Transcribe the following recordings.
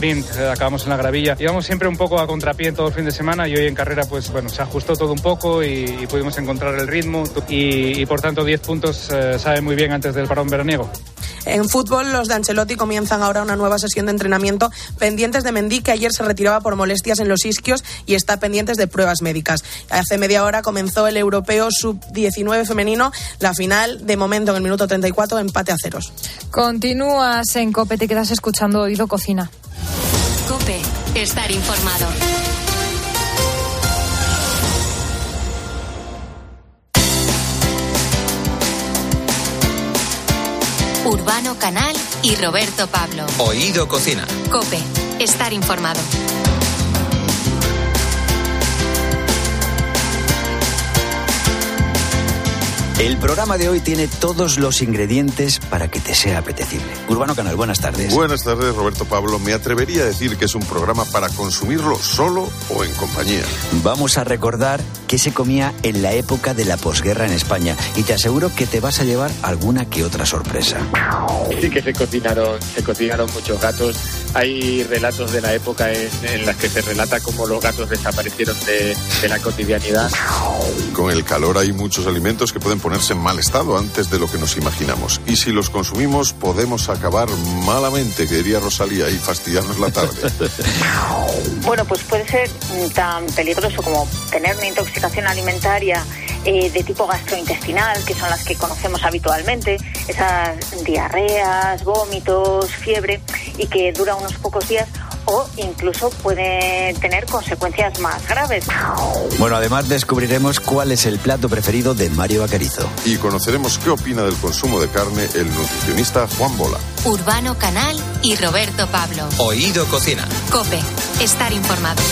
sprint, eh, acabamos en la gravilla. Íbamos siempre un poco a contrapié todo el fin de semana y hoy en carrera pues bueno, se ajustó todo un poco y, pudimos encontrar el ritmo y, por tanto 10 puntos eh, sabe muy bien antes del parón veraniego. En fútbol, los de Ancelotti comienzan ahora una nueva sesión de entrenamiento pendientes de Mendy, que ayer se retiraba por molestias en los isquios y está pendientes de pruebas médicas. Hace media hora comenzó el europeo sub-19 femenino, la final, de momento en el minuto 34, empate a ceros. Continúas en COPE, te quedas escuchando Oído Cocina. COPE, estar informado. Urbano Canal y Roberto Pablo. Oído Cocina. Cope, estar informado. El programa de hoy tiene todos los ingredientes para que te sea apetecible. Urbano Canal, buenas tardes. Buenas tardes, Roberto Pablo. Me atrevería a decir que es un programa para consumirlo solo o en compañía. Vamos a recordar qué se comía en la época de la posguerra en España y te aseguro que te vas a llevar alguna que otra sorpresa. Sí que se cocinaron, se cocinaron muchos gatos. Hay relatos de la época en, en las que se relata cómo los gatos desaparecieron de, de la cotidianidad. Con el calor hay muchos alimentos que pueden poner ponerse en mal estado antes de lo que nos imaginamos. Y si los consumimos, podemos acabar malamente, que diría Rosalía, y fastidiarnos la tarde. bueno, pues puede ser tan peligroso como tener una intoxicación alimentaria eh, de tipo gastrointestinal, que son las que conocemos habitualmente, esas diarreas, vómitos, fiebre, y que dura unos pocos días o incluso puede tener consecuencias más graves. Bueno, además descubriremos cuál es el plato preferido de Mario Bacarizo. Y conoceremos qué opina del consumo de carne el nutricionista Juan Bola. Urbano Canal y Roberto Pablo. Oído Cocina. Cope, estar informado.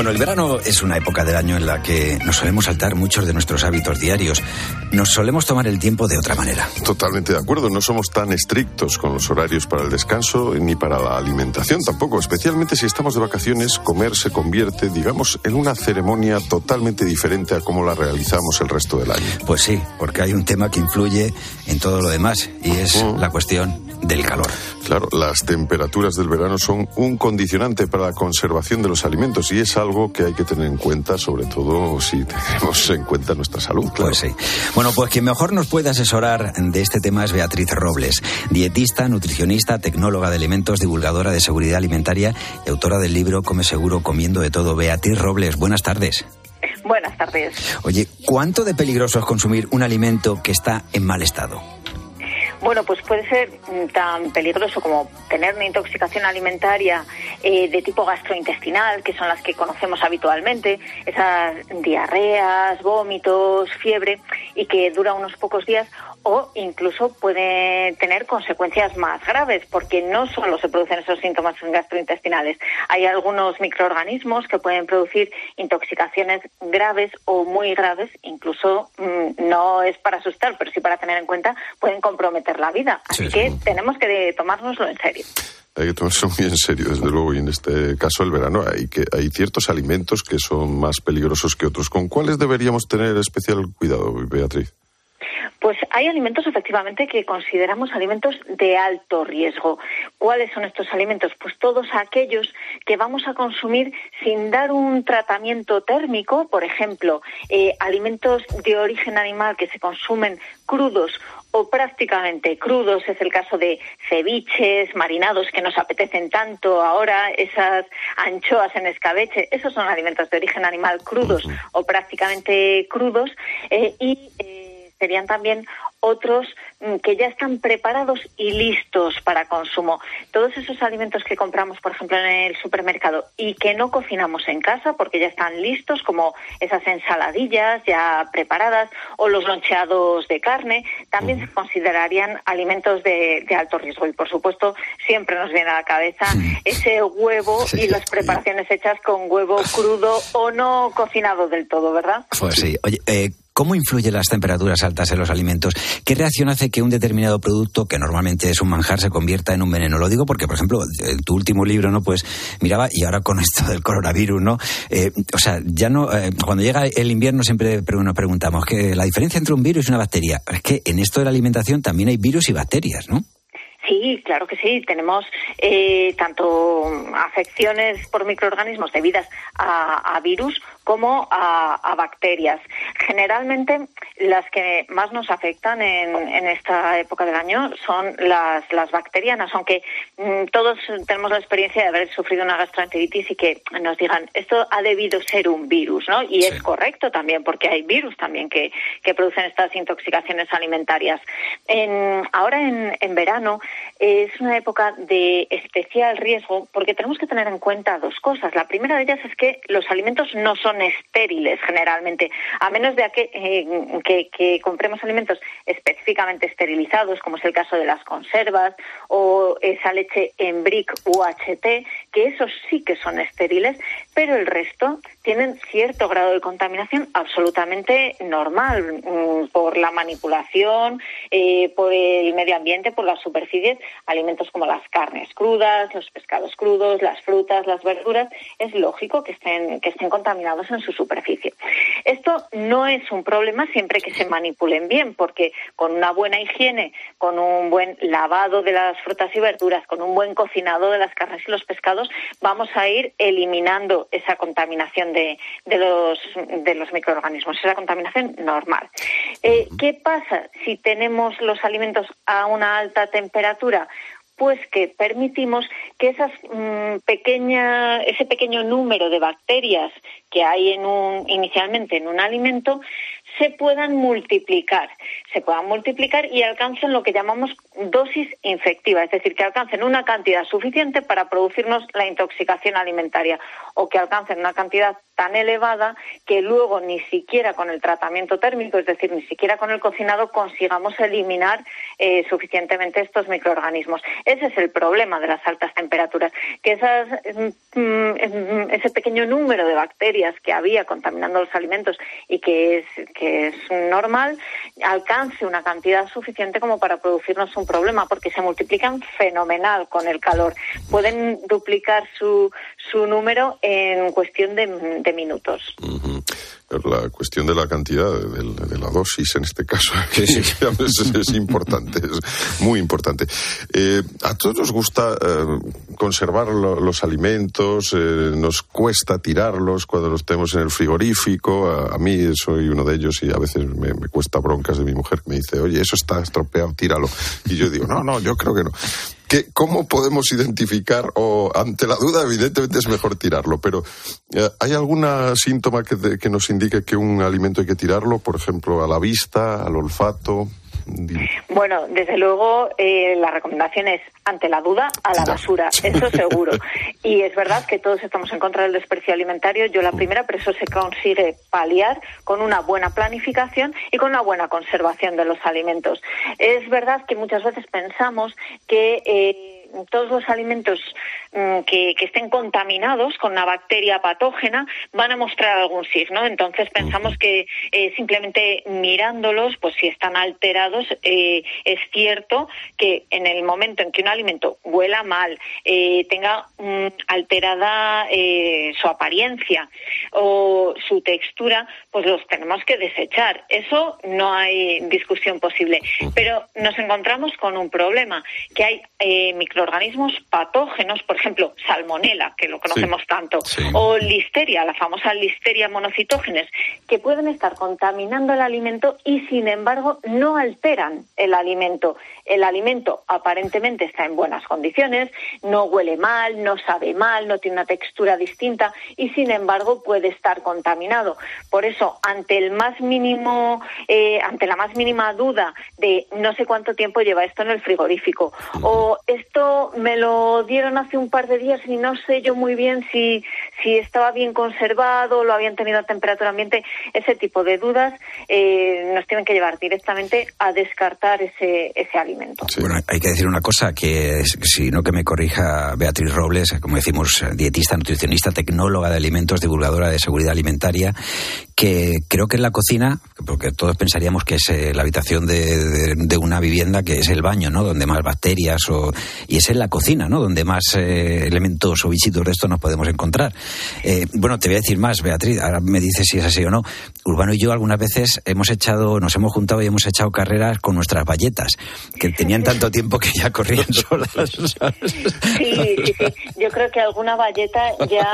Bueno, el verano es una época del año en la que nos solemos saltar muchos de nuestros hábitos diarios. Nos solemos tomar el tiempo de otra manera. Totalmente de acuerdo. No somos tan estrictos con los horarios para el descanso ni para la alimentación tampoco. Especialmente si estamos de vacaciones, comer se convierte, digamos, en una ceremonia totalmente diferente a cómo la realizamos el resto del año. Pues sí, porque hay un tema que influye en todo lo demás y es la cuestión del calor. Claro, las temperaturas del verano son un condicionante para la conservación de los alimentos y es algo que hay que tener en cuenta, sobre todo si tenemos en cuenta nuestra salud. Claro. Pues sí. Bueno, pues quien mejor nos puede asesorar de este tema es Beatriz Robles, dietista, nutricionista, tecnóloga de alimentos, divulgadora de seguridad alimentaria y autora del libro Come Seguro Comiendo de Todo. Beatriz Robles, buenas tardes. Buenas tardes. Oye, ¿cuánto de peligroso es consumir un alimento que está en mal estado? Bueno, pues puede ser mm, tan peligroso como tener una intoxicación alimentaria eh, de tipo gastrointestinal, que son las que conocemos habitualmente, esas diarreas, vómitos, fiebre, y que dura unos pocos días, o incluso puede tener consecuencias más graves, porque no solo se producen esos síntomas gastrointestinales, hay algunos microorganismos que pueden producir intoxicaciones graves o muy graves, incluso mm, no es para asustar, pero sí para tener en cuenta, pueden comprometer la vida. Así que tenemos que tomárnoslo en serio hay que tomarse muy en serio, desde luego, y en este caso el verano hay que hay ciertos alimentos que son más peligrosos que otros. ¿Con cuáles deberíamos tener especial cuidado, Beatriz? Pues hay alimentos efectivamente que consideramos alimentos de alto riesgo. ¿Cuáles son estos alimentos? Pues todos aquellos que vamos a consumir sin dar un tratamiento térmico, por ejemplo, eh, alimentos de origen animal que se consumen crudos o prácticamente crudos, es el caso de ceviches, marinados que nos apetecen tanto ahora, esas anchoas en escabeche, esos son alimentos de origen animal crudos o prácticamente crudos eh, y eh, serían también otros mm, que ya están preparados y listos para consumo. Todos esos alimentos que compramos, por ejemplo, en el supermercado y que no cocinamos en casa porque ya están listos, como esas ensaladillas ya preparadas o los loncheados de carne, también se considerarían alimentos de, alto riesgo. Y, por supuesto, siempre nos viene a la cabeza ese huevo y las preparaciones hechas con huevo crudo o no cocinado del todo, ¿verdad? Pues sí. Oye, eh, ¿Cómo influyen las temperaturas altas en los alimentos? ¿Qué reacción hace que un determinado producto, que normalmente es un manjar, se convierta en un veneno? Lo digo porque, por ejemplo, en tu último libro, ¿no? Pues miraba, y ahora con esto del coronavirus, ¿no? Eh, o sea, ya no, eh, cuando llega el invierno siempre nos preguntamos que la diferencia entre un virus y una bacteria, es que en esto de la alimentación también hay virus y bacterias, ¿no? Sí, claro que sí. Tenemos eh, tanto afecciones por microorganismos debidas a, a virus como a, bacterias. Generalmente las que más nos afectan en, esta época del año son las, bacterianas, aunque mm, todos tenemos la experiencia de haber sufrido una gastroenteritis y que nos digan esto ha debido ser un virus, ¿no? Y es correcto también, porque hay virus también que, producen estas intoxicaciones alimentarias. ahora en, en verano es una época de especial riesgo porque tenemos que tener en cuenta dos cosas. La primera de ellas es que los alimentos no son estériles generalmente, a menos de eh, que, compremos alimentos específicamente esterilizados, como es el caso de las conservas o esa leche en brick UHT, que esos sí que son estériles, pero el resto tienen cierto grado de contaminación absolutamente normal mm, por la manipulación, eh, por el medio ambiente, por las superficies, alimentos como las carnes crudas, los pescados crudos, las frutas, las verduras, es lógico que estén, que estén contaminados en su superficie. Esto no es un problema siempre que se manipulen bien, porque con una buena higiene, con un buen lavado de las frutas y verduras, con un buen cocinado de las carnes y los pescados, vamos a ir eliminando esa contaminación de, los, de los microorganismos, esa contaminación normal. Eh, ¿Qué pasa si tenemos los alimentos a una alta temperatura? pues que permitimos que esas mm, pequeña, ese pequeño número de bacterias que hay en un, inicialmente en un alimento se puedan multiplicar, se puedan multiplicar y alcancen lo que llamamos dosis infectiva, es decir, que alcancen una cantidad suficiente para producirnos la intoxicación alimentaria o que alcancen una cantidad tan elevada que luego ni siquiera con el tratamiento térmico, es decir, ni siquiera con el cocinado, consigamos eliminar eh, suficientemente estos microorganismos. Ese es el problema de las altas temperaturas, que esas, mm, mm, ese pequeño número de bacterias que había contaminando los alimentos y que es, que es normal, alcance una cantidad suficiente como para producirnos un problema, porque se multiplican fenomenal con el calor. Pueden duplicar su, su número en cuestión de, minutos. La cuestión de la cantidad, de, la dosis en este caso, es, importante, es muy importante. Eh, a todos nos gusta eh, conservar los alimentos, eh, nos cuesta tirarlos cuando los tenemos en el frigorífico. A, mí soy uno de ellos y a veces me, me, cuesta broncas de mi mujer que me dice, oye, eso está estropeado, tíralo. Y yo digo, no, no, yo creo que no. ¿Cómo podemos identificar, o ante la duda, evidentemente es mejor tirarlo, pero eh, ¿hay alguna síntoma que, que nos indique que un alimento hay que tirarlo, por ejemplo, a la vista, al olfato? Bueno, desde luego eh, la recomendación es ante la duda a la basura, eso seguro. Y es verdad que todos estamos en contra del desprecio alimentario, yo la mm. primera, pero eso se consigue paliar con una buena planificación y con una buena conservación de los alimentos. Es verdad que muchas veces pensamos que eh, todos los alimentos mm, que, estén contaminados con una bacteria patógena van a mostrar algún signo. Entonces pensamos que eh, simplemente mirándolos, pues si están alterados, eh, es cierto que en el momento en que un alimento huela mal, eh, tenga mm, alterada su apariencia o su textura, pues los tenemos que desechar. Eso no hay discusión posible. Pero nos encontramos con un problema, que hay micro organismos patógenos, por ejemplo, salmonela, que lo conocemos tanto, o listeria, la famosa listeria monocitógenes, que pueden estar contaminando el alimento y, sin embargo, no alteran el alimento. El alimento aparentemente está en buenas condiciones, no huele mal, no sabe mal, no tiene una textura distinta y, sin embargo, puede estar contaminado. Por eso, ante el más mínimo, eh, ante la más mínima duda de no sé cuánto tiempo lleva esto en el frigorífico o esto me lo dieron hace un par de días y no sé yo muy bien si, si estaba bien conservado, lo habían tenido a temperatura ambiente. Ese tipo de dudas eh, nos tienen que llevar directamente a descartar ese, ese alimento. Bueno, hay que decir una cosa, que si no que me corrija Beatriz Robles, como decimos, dietista, nutricionista, tecnóloga de alimentos, divulgadora de seguridad alimentaria, que creo que en la cocina, porque todos pensaríamos que es eh, la habitación de, de, una vivienda, que es el baño, ¿no? Donde más bacterias o... Y es en la cocina, ¿no? Donde más eh, elementos o bichitos de esto nos podemos encontrar. Eh, bueno, te voy a decir más, Beatriz, ahora me dices si es así o no. Urbano y yo algunas veces hemos echado, nos hemos juntado y hemos echado carreras con nuestras valletas, que tenían tanto tiempo que ya corrían solas. Sí, sí, sí. Yo creo que alguna valleta ya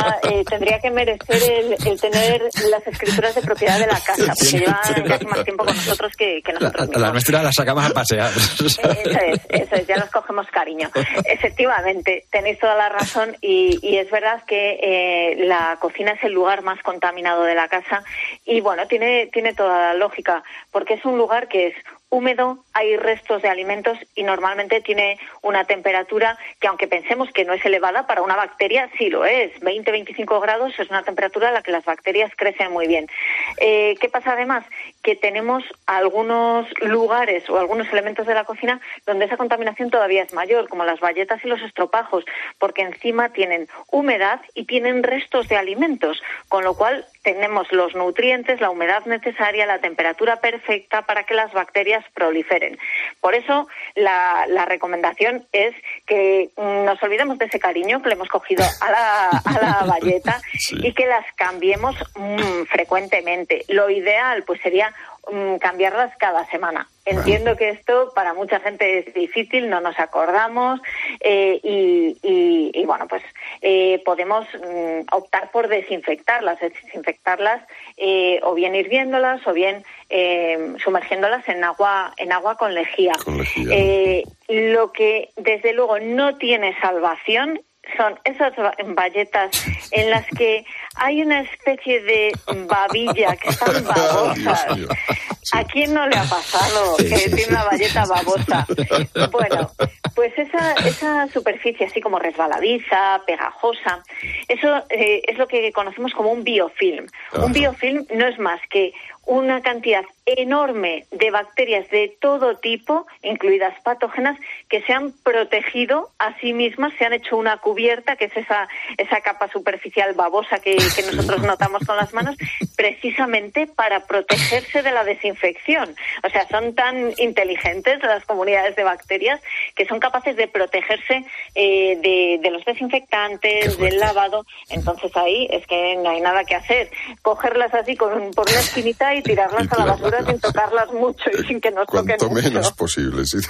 tendría que merecer el, el tener las escrituras de propiedad de la casa, porque lleva casi más tiempo con nosotros que, que nosotros. La, la, nuestra la sacamos a pasear. Eso es, eso es, ya nos cogemos cariño. Efectivamente, tenéis toda la razón. Y, y es verdad que eh, la cocina es el lugar más contaminado de la casa y bueno, tiene, tiene toda la lógica, porque es un lugar que es húmedo, hay restos de alimentos y normalmente tiene una temperatura que aunque pensemos que no es elevada para una bacteria, sí lo es. 20-25 grados es una temperatura en la que las bacterias crecen muy bien. Eh, ¿Qué pasa además? Que tenemos algunos lugares o algunos elementos de la cocina donde esa contaminación todavía es mayor, como las bayetas y los estropajos, porque encima tienen humedad y tienen restos de alimentos, con lo cual tenemos los nutrientes, la humedad necesaria, la temperatura perfecta para que las bacterias proliferen. Por eso la, la recomendación es que nos olvidemos de ese cariño que le hemos cogido a la, a la valleta sí. y que las cambiemos mmm, frecuentemente. Lo ideal pues sería um, cambiarlas cada semana. Entiendo que esto para mucha gente es difícil, no nos acordamos eh, y, y, y, bueno, pues eh, podemos mm, optar por desinfectarlas, desinfectarlas eh, o bien hirviéndolas o bien eh, sumergiéndolas en agua en agua con lejía. Con lejía. Lo que desde luego no tiene salvación son esas valletas en las que hay una especie de babilla que están babosas. ¿A quién no le ha pasado que tiene una valleta babosa? Bueno, pues esa, esa superficie así como resbaladiza, pegajosa, eso eh, es lo que conocemos como un biofilm. Un biofilm no es más que una cantidad enorme de bacterias de todo tipo, incluidas patógenas, que se han protegido a sí mismas, se han hecho una cubierta, que es esa, esa capa superficial babosa que, que nosotros notamos con las manos, precisamente para protegerse de la desinfección. O sea, son tan inteligentes las comunidades de bacterias que son capaces de protegerse eh, de, de, los desinfectantes, del lavado. Entonces ahí es que no hay nada que hacer. Cogerlas así con, por una esquinita y tirarlas Y a la basura sin tocarlas mucho y sin que nos toquen Cuanto mucho. menos posible. sí.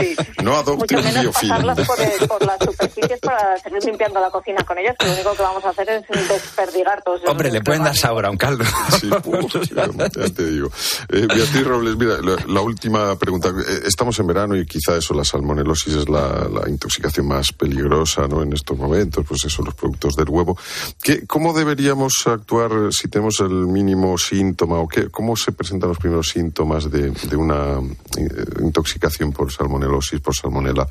Sí. No adopte Mucho un menos biofilm. pasarlas por, el- por las superficies para seguir limpiando la cocina con ellas, que lo único que vamos a hacer es desperdigar todos Hombre, le pueden dar sabor a un caldo. Sí, ya, ya te digo. Eh, Beatriz Robles, mira, la, la última pregunta. Eh, Estamos en verano y quizá eso, la salmonelosis es la, la intoxicación más peligrosa ¿no? en estos momentos, pues eso, los productos del huevo. ¿Qué, ¿Cómo deberíamos actuar si tenemos el mínimo síntoma o qué, cómo se presentan los primeros síntomas de, de una eh, intoxicación por salmonelosis, por salmonela?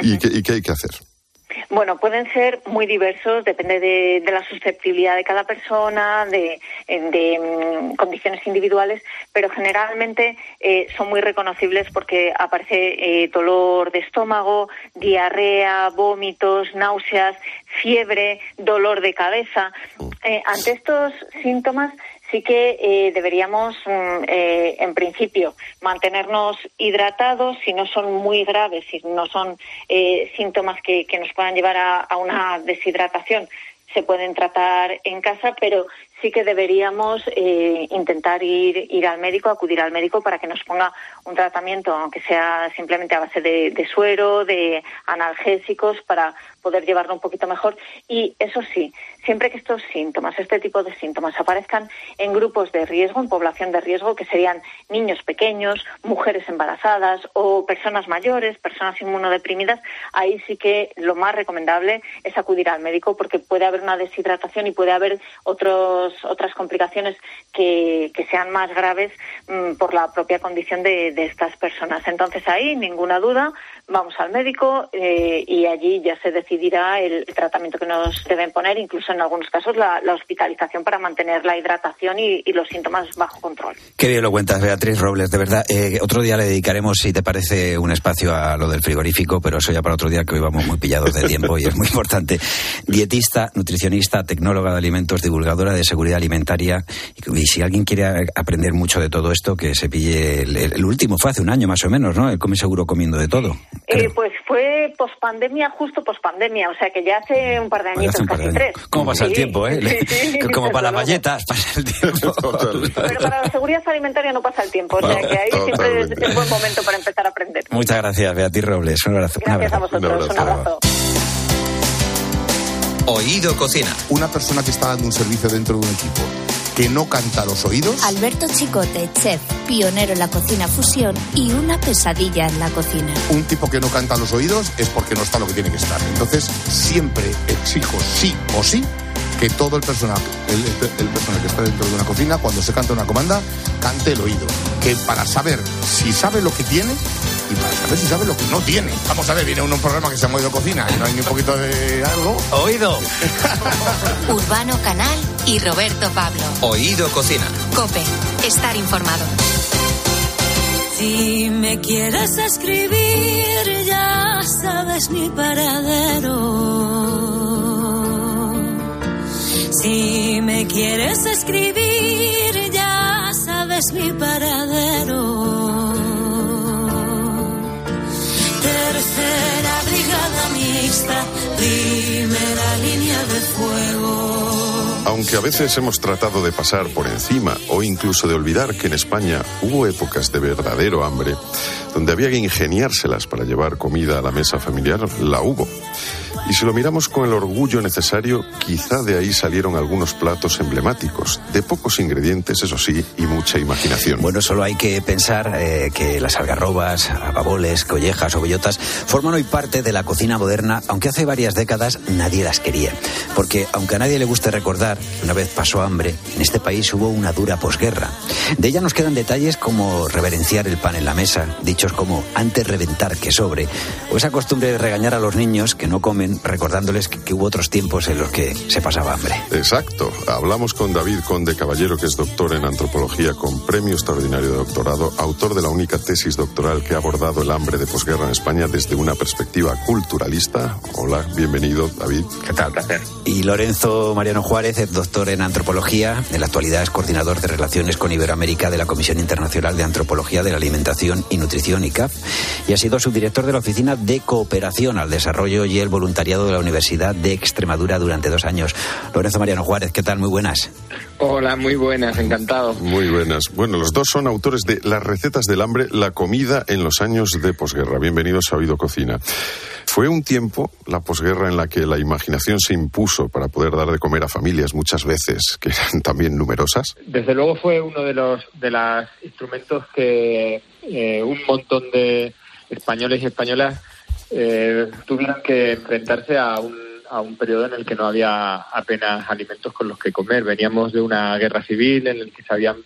¿Y, qué, ¿Y qué hay que hacer? Bueno, pueden ser muy diversos, depende de, de la susceptibilidad de cada persona, de, de, mm, condiciones individuales, pero generalmente eh, son muy reconocibles porque aparece eh, dolor de estómago, diarrea, vómitos, náuseas, fiebre, dolor de cabeza. Eh, ante estos síntomas sí que eh, deberíamos, mm, eh, en principio, mantenernos hidratados si no son muy graves, si no son eh, síntomas que, nos puedan llevar a una deshidratación. Se pueden tratar en casa, pero sí que deberíamos eh, intentar ir, ir al médico, acudir al médico para que nos ponga un tratamiento, aunque sea simplemente a base de, de suero, de analgésicos, para poder llevarlo un poquito mejor. Y eso sí, siempre que estos síntomas, este tipo de síntomas, aparezcan en grupos de riesgo, en población de riesgo, que serían niños pequeños, mujeres embarazadas o personas mayores, personas inmunodeprimidas, ahí sí que lo más recomendable es acudir al médico porque puede haber una deshidratación y puede haber otros otras complicaciones que, sean más graves mm, por la propia condición de, estas personas. Entonces ahí, ninguna duda, vamos al médico eh, y allí ya se decidirá el, tratamiento que nos deben poner, incluso en algunos casos la, hospitalización para mantener la hidratación y, y, los síntomas bajo control. Qué bien lo cuentas, Beatriz Robles, de verdad. Eh, otro día le dedicaremos, si te parece, un espacio a lo del frigorífico, pero eso ya para otro día que hoy vamos muy pillados de tiempo y es muy importante. Dietista, nutricionista, tecnóloga de alimentos, divulgadora de seguridad alimentaria. Y, si alguien quiere aprender mucho de todo esto, que se pille el, el, último, fue hace un año más o menos, ¿no? El Come Seguro comiendo de todo. Eh, pues fue pospandemia, justo pospandemia, o sea que ya hace un par de añitos, casi años. tres. ¿Cómo pasa sí. el tiempo, eh? Sí, sí, Como para las galletas pasa el tiempo. Pero para la seguridad alimentaria no pasa el tiempo, o sea que ahí siempre es, es buen momento para empezar a aprender. Muchas gracias, Beatriz Robles. Un abrazo. Gracias un abrazo. a vosotros, un abrazo. Oído Cocina. Una persona que está dando un servicio dentro de un equipo que no canta a los oídos. Alberto Chicote, chef, pionero en la cocina fusión y una pesadilla en la cocina. Un tipo que no canta a los oídos es porque no está lo que tiene que estar. Entonces, siempre exijo sí o sí que todo el personal, el, el, personal que está dentro de una cocina, cuando se canta una comanda, cante el oído. Que para saber si sabe lo que tiene y para saber si sabe lo que no tiene. Vamos a ver, viene uno un programa que se llama Oído Cocina y no hay ni un poquito de algo. Oído. Urbano Canal y Roberto Pablo. Oído Cocina. Cope, estar informado. Si me quieres escribir, ya sabes mi paradero. Si me quieres escribir, ya sabes mi paradero. Tercera brigada mixta, primera línea de fuego. Aunque a veces hemos tratado de pasar por encima o incluso de olvidar que en España hubo épocas de verdadero hambre, donde había que ingeniárselas para llevar comida a la mesa familiar, la hubo. Y si lo miramos con el orgullo necesario, quizá de ahí salieron algunos platos emblemáticos, de pocos ingredientes, eso sí, y mucha imaginación. Bueno, solo hay que pensar eh, que las algarrobas, ababoles, collejas o bellotas forman hoy parte de la cocina moderna, aunque hace varias décadas nadie las quería. Porque aunque a nadie le guste recordar, una vez pasó hambre, en este país hubo una dura posguerra. De ella nos quedan detalles como reverenciar el pan en la mesa, dichos como antes reventar que sobre, o esa costumbre de regañar a los niños que no comen recordándoles que, que, hubo otros tiempos en los que se pasaba hambre. Exacto. Hablamos con David Conde Caballero, que es doctor en antropología con premio extraordinario de doctorado, autor de la única tesis doctoral que ha abordado el hambre de posguerra en España desde una perspectiva culturalista. Hola, bienvenido, David. ¿Qué tal? Placer. Y Lorenzo Mariano Juárez, es doctor en antropología. En la actualidad es coordinador de relaciones con Iberoamérica de la Comisión Internacional de Antropología de la Alimentación y Nutrición, ICAP, y ha sido subdirector de la Oficina de Cooperación al Desarrollo y el Voluntariado de la Universidad de Extremadura durante dos años. Lorenzo Mariano Juárez, ¿qué tal? Muy buenas. Hola, muy buenas, encantado. Muy buenas. Bueno, los dos son autores de Las recetas del hambre, la comida en los años de posguerra. Bienvenidos a Oído Cocina. Fue un tiempo, la posguerra, en la que la imaginación se impuso para poder dar de comer a familias muchas veces que eran también numerosas. Desde luego fue uno de los de los instrumentos que eh, un montón de españoles y españolas eh, que enfrentarse a un, a un periodo en el que no había apenas alimentos con los que comer. Veníamos de una guerra civil en el que se habían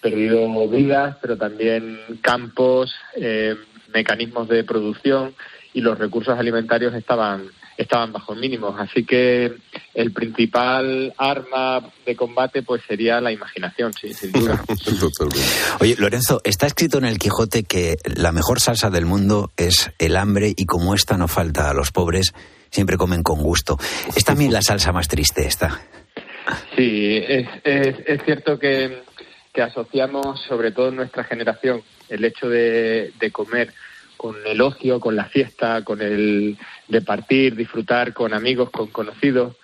perdido vidas, pero también campos, eh, mecanismos de producción y los recursos alimentarios estaban estaban bajo mínimos. Así que el principal arma de combate pues sería la imaginación, sí, sin duda. Oye, Lorenzo, está escrito en el Quijote que la mejor salsa del mundo es el hambre y como esta no falta a los pobres, siempre comen con gusto. ¿Es también la salsa más triste esta? Sí, es, es, es cierto que, que asociamos, sobre todo en nuestra generación, el hecho de, de comer con el ocio, con la fiesta, con el de partir, disfrutar con amigos, con conocidos,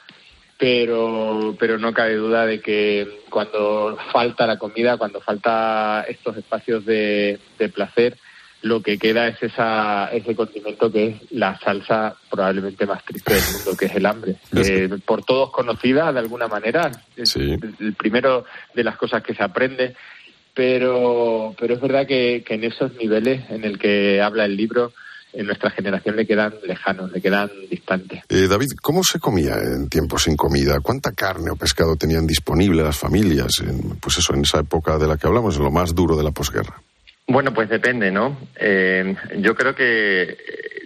pero, pero no cabe duda de que cuando falta la comida, cuando falta estos espacios de, de placer, lo que queda es esa, ese condimento que es la salsa probablemente más triste del mundo, que es el hambre. Eh, por todos conocida de alguna manera, sí. el, el primero de las cosas que se aprende, pero, pero es verdad que, que en esos niveles en el que habla el libro, en nuestra generación le quedan lejanos, le quedan distantes. Eh, David, ¿cómo se comía en tiempos sin comida? ¿Cuánta carne o pescado tenían disponible las familias? En, pues eso, en esa época de la que hablamos, en lo más duro de la posguerra. Bueno, pues depende, ¿no? Eh, yo creo que eh,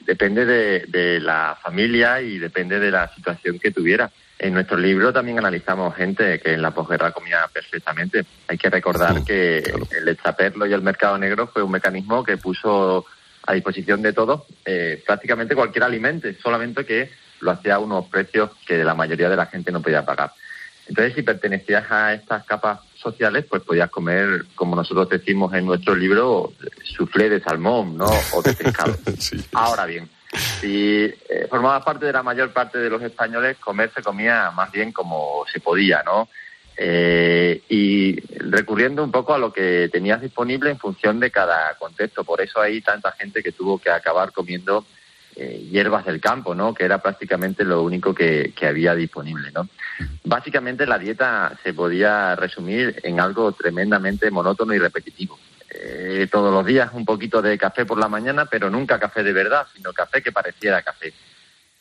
depende de, de, la familia y depende de la situación que tuviera. En nuestro libro también analizamos gente que en la posguerra comía perfectamente. Hay que recordar que el extraperlo y el mercado negro fue un mecanismo que puso a disposición de todos eh, prácticamente cualquier alimento, solamente que lo hacía a unos precios que la mayoría de la gente no podía pagar. Entonces, si pertenecías a estas capas sociales, pues podías comer, como nosotros decimos en nuestro libro, soufflé de salmón, ¿no? O de pescado. sí. Ahora bien, si eh, formabas parte de la mayor parte de los españoles, comer se comía más bien como se podía, ¿no? Eh, y recurriendo un poco a lo que tenías disponible en función de cada contexto. Por eso hay tanta gente que tuvo que acabar comiendo eh, hierbas del campo, ¿no? Que era prácticamente lo único que, había disponible, ¿no? Básicamente la dieta se podía resumir en algo tremendamente monótono y repetitivo. Eh, todos los días un poquito de café por la mañana, pero nunca café de verdad, sino café que pareciera café.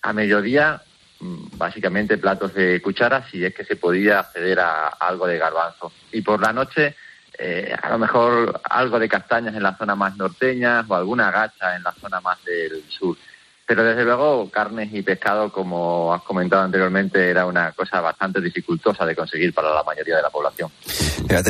A mediodía básicamente platos de cuchara si es que se podía acceder a, a algo de garbanzo. Y por la noche, eh, a lo mejor algo de castañas en la zona más norteña o alguna gacha en la zona más del sur. Pero desde luego, carnes y pescado, como has comentado anteriormente, era una cosa bastante dificultosa de conseguir para la mayoría de la población.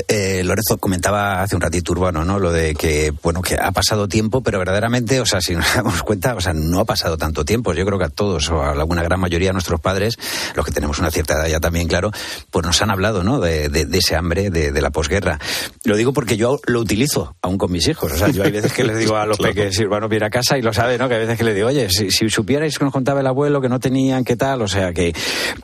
Eh, Lorenzo comentaba hace un ratito urbano, ¿no? Lo de que, bueno, que ha pasado tiempo, pero verdaderamente, o sea, si nos damos cuenta, o sea, no ha pasado tanto tiempo. Yo creo que a todos, o a alguna gran mayoría de nuestros padres, los que tenemos una cierta edad ya también, claro, pues nos han hablado, ¿no? De, de, de ese hambre de, de, la posguerra. Lo digo porque yo lo utilizo aún con mis hijos. O sea, yo hay veces que les digo a los claro. peques, si urbano viene a casa y lo sabe, ¿no? Que hay veces que les digo, oye, si, si, supierais que nos contaba el abuelo que no tenían, qué tal, o sea que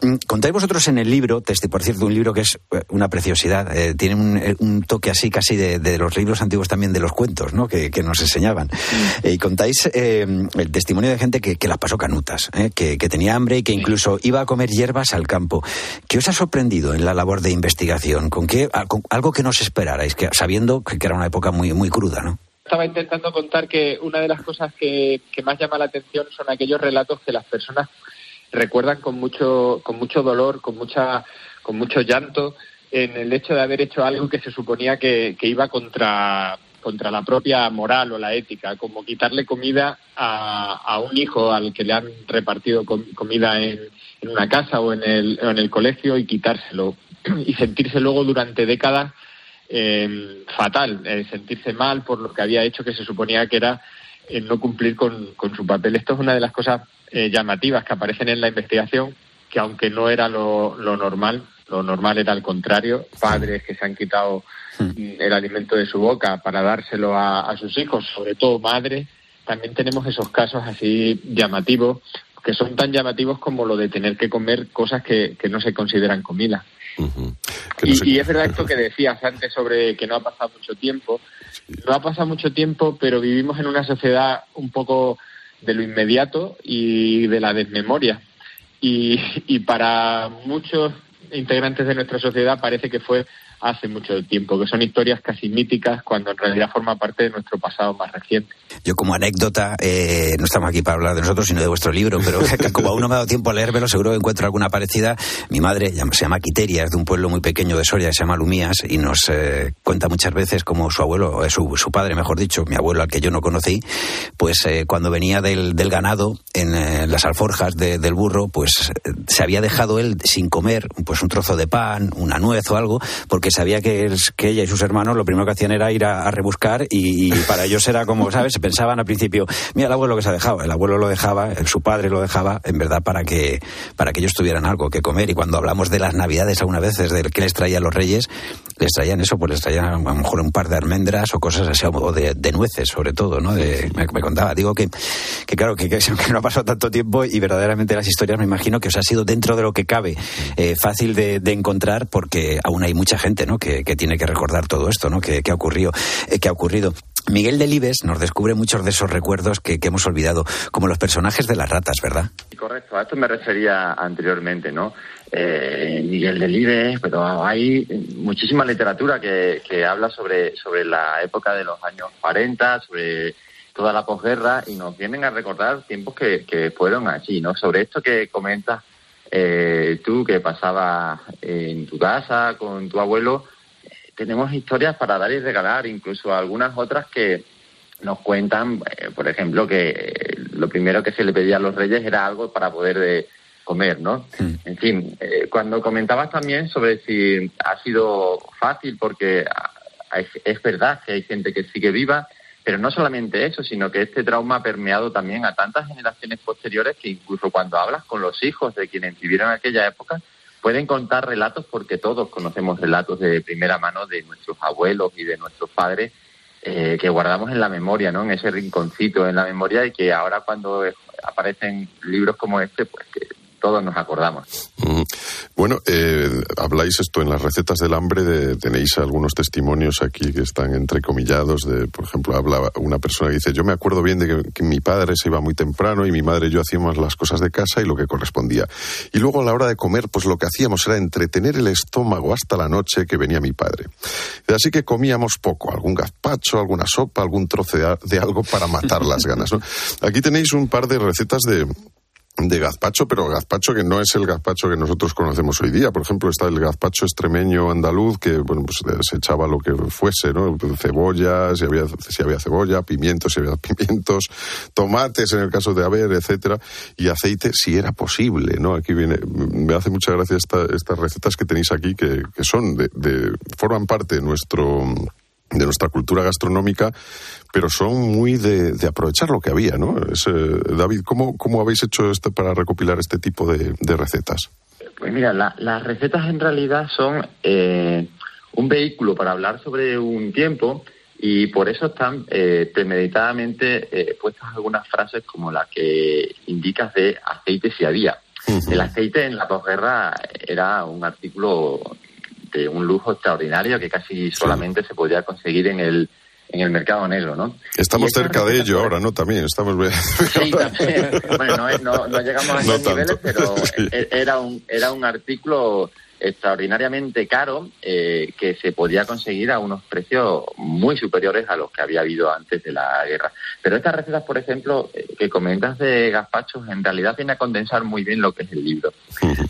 mm, contáis vosotros en el libro, testi, por cierto, un libro que es una preciosidad, eh, tiene un, un, toque así casi de, de, los libros antiguos también de los cuentos, ¿no? Que, que nos enseñaban. Mm. Eh, y contáis eh, el testimonio de gente que, que las pasó canutas, ¿eh? que, que, tenía hambre y que incluso iba a comer hierbas al campo. ¿Qué os ha sorprendido en la labor de investigación? ¿Con qué, con algo que no os esperarais, que, sabiendo que era una época muy, muy cruda, ¿no? Estaba intentando contar que una de las cosas que, que, más llama la atención son aquellos relatos que las personas recuerdan con mucho, con mucho dolor, con mucha, con mucho llanto, en el hecho de haber hecho algo que se suponía que, que iba contra, contra la propia moral o la ética, como quitarle comida a, a un hijo al que le han repartido com comida en, en, una casa o en el, o en el colegio y quitárselo y sentirse luego durante décadas eh, fatal, eh, sentirse mal por lo que había hecho que se suponía que era eh, no cumplir con, con, su papel. Esto es una de las cosas eh, llamativas que aparecen en la investigación, que aunque no era lo, lo normal, lo normal era al contrario, padres que se han quitado el alimento de su boca para dárselo a, a sus hijos, sobre todo madres, también tenemos esos casos así llamativos, que son tan llamativos como lo de tener que comer cosas que, que no se consideran comida. Uh -huh. y, es verdad esto que decías antes sobre que no ha pasado mucho tiempo. Sí. No ha pasado mucho tiempo, pero vivimos en una sociedad un poco de lo inmediato y de la desmemoria. Y, y para muchos integrantes de nuestra sociedad parece que fue hace mucho tiempo, que son historias casi míticas cuando en realidad forma parte de nuestro pasado más reciente. Yo como anécdota, eh, no estamos aquí para hablar de nosotros, sino de vuestro libro, pero como aún no me ha dado tiempo a leérmelo, seguro que encuentro alguna parecida. Mi madre se llama Quiteria, es de un pueblo muy pequeño de Soria, se llama Lumías, y nos eh, cuenta muchas veces como su abuelo, eh, su, padre, mejor dicho, mi abuelo al que yo no conocí, pues eh, cuando venía del, del ganado, en eh, las alforjas de, del burro, pues se había dejado él sin comer pues un trozo de pan, una nuez o algo, porque sabía que, es, que ella y sus hermanos lo primero que hacían era ir a, a rebuscar y, y, para ellos era como, ¿sabes? Pensaban al principio, mira el abuelo que se ha dejado, el abuelo lo dejaba, su padre lo dejaba, en verdad para que, para que ellos tuvieran algo que comer. Y cuando hablamos de las navidades algunas veces, de qué les traían los reyes, les traían eso, pues les traían a lo mejor un par de almendras o cosas así, o de, de nueces sobre todo, ¿no? De, me, me, contaba, digo que, que claro, que, que, no ha pasado tanto tiempo y verdaderamente las historias me imagino que os ha sido dentro de lo que cabe eh, fácil de, de encontrar porque aún hay mucha gente, ¿no? Que, tiene que recordar todo esto, ¿no? Que, que ha ocurrido, eh, que ha ocurrido. Miguel Delibes nos descubre muchos de esos recuerdos que, que, hemos olvidado, como los personajes de las ratas, ¿verdad? Correcto, a esto me refería anteriormente, ¿no? Eh, Miguel Delibes, pero hay muchísima literatura que, que habla sobre, sobre la época de los años 40, sobre toda la posguerra y nos vienen a recordar tiempos que, que fueron así, ¿no? Sobre esto que comentas eh, tú, que pasabas en tu casa con tu abuelo, tenemos historias para dar y regalar, incluso algunas otras que nos cuentan, eh, por ejemplo, que lo primero que se le pedía a los reyes era algo para poder de comer, ¿no? En fin, eh, cuando comentabas también sobre si ha sido fácil, porque es, es verdad que hay gente que sigue viva, pero no solamente eso, sino que este trauma ha permeado también a tantas generaciones posteriores que incluso cuando hablas con los hijos de quienes vivieron aquella época, pueden contar relatos porque todos conocemos relatos de primera mano de nuestros abuelos y de nuestros padres eh, que guardamos en la memoria, ¿no? En ese rinconcito en la memoria y que ahora cuando aparecen libros como este, pues que todos nos acordamos. Mm. Bueno, eh, habláis esto en las recetas del hambre, tenéis algunos testimonios aquí que están entrecomillados, de, por ejemplo, habla una persona que dice, yo me acuerdo bien de que, mi padre se iba muy temprano y mi madre y yo hacíamos las cosas de casa y lo que correspondía. Y luego a la hora de comer, pues lo que hacíamos era entretener el estómago hasta la noche que venía mi padre. Así que comíamos poco, algún gazpacho, alguna sopa, algún trozo de, algo para matar las ganas. Aquí tenéis un par de recetas de de gazpacho, pero gazpacho que no es el gazpacho que nosotros conocemos hoy día. Por ejemplo, está el gazpacho extremeño andaluz, que bueno, pues se echaba lo que fuese, ¿no? Cebolla, si había, si había cebolla, pimientos, si había pimientos, tomates en el caso de haber, etcétera, y aceite si era posible, ¿no? Aquí viene, me hace mucha gracia esta, estas recetas que tenéis aquí, que, que son de, de, forman parte de nuestro de nuestra cultura gastronómica, pero son muy de, de aprovechar lo que había, ¿no? Es, eh, David, ¿cómo, ¿cómo habéis hecho esto para recopilar este tipo de, de recetas? Pues mira, la, las recetas en realidad son eh, un vehículo para hablar sobre un tiempo y por eso están eh, premeditadamente eh, puestas algunas frases como la que indicas de aceite si había. Uh -huh. El aceite en la posguerra era un artículo de un lujo extraordinario que casi solamente se podía conseguir en el en el mercado negro, ¿no? Estamos cerca de ello ahora, ¿no? También estamos... Sí, también. Bueno, no, no, no llegamos a esos no niveles, pero sí. era, un, era un artículo extraordinariamente caro eh, que se podía conseguir a unos precios muy superiores a los que había habido antes de la guerra. Pero estas recetas, por ejemplo, eh, que comentas de gazpachos, en realidad viene a condensar muy bien lo que es el libro.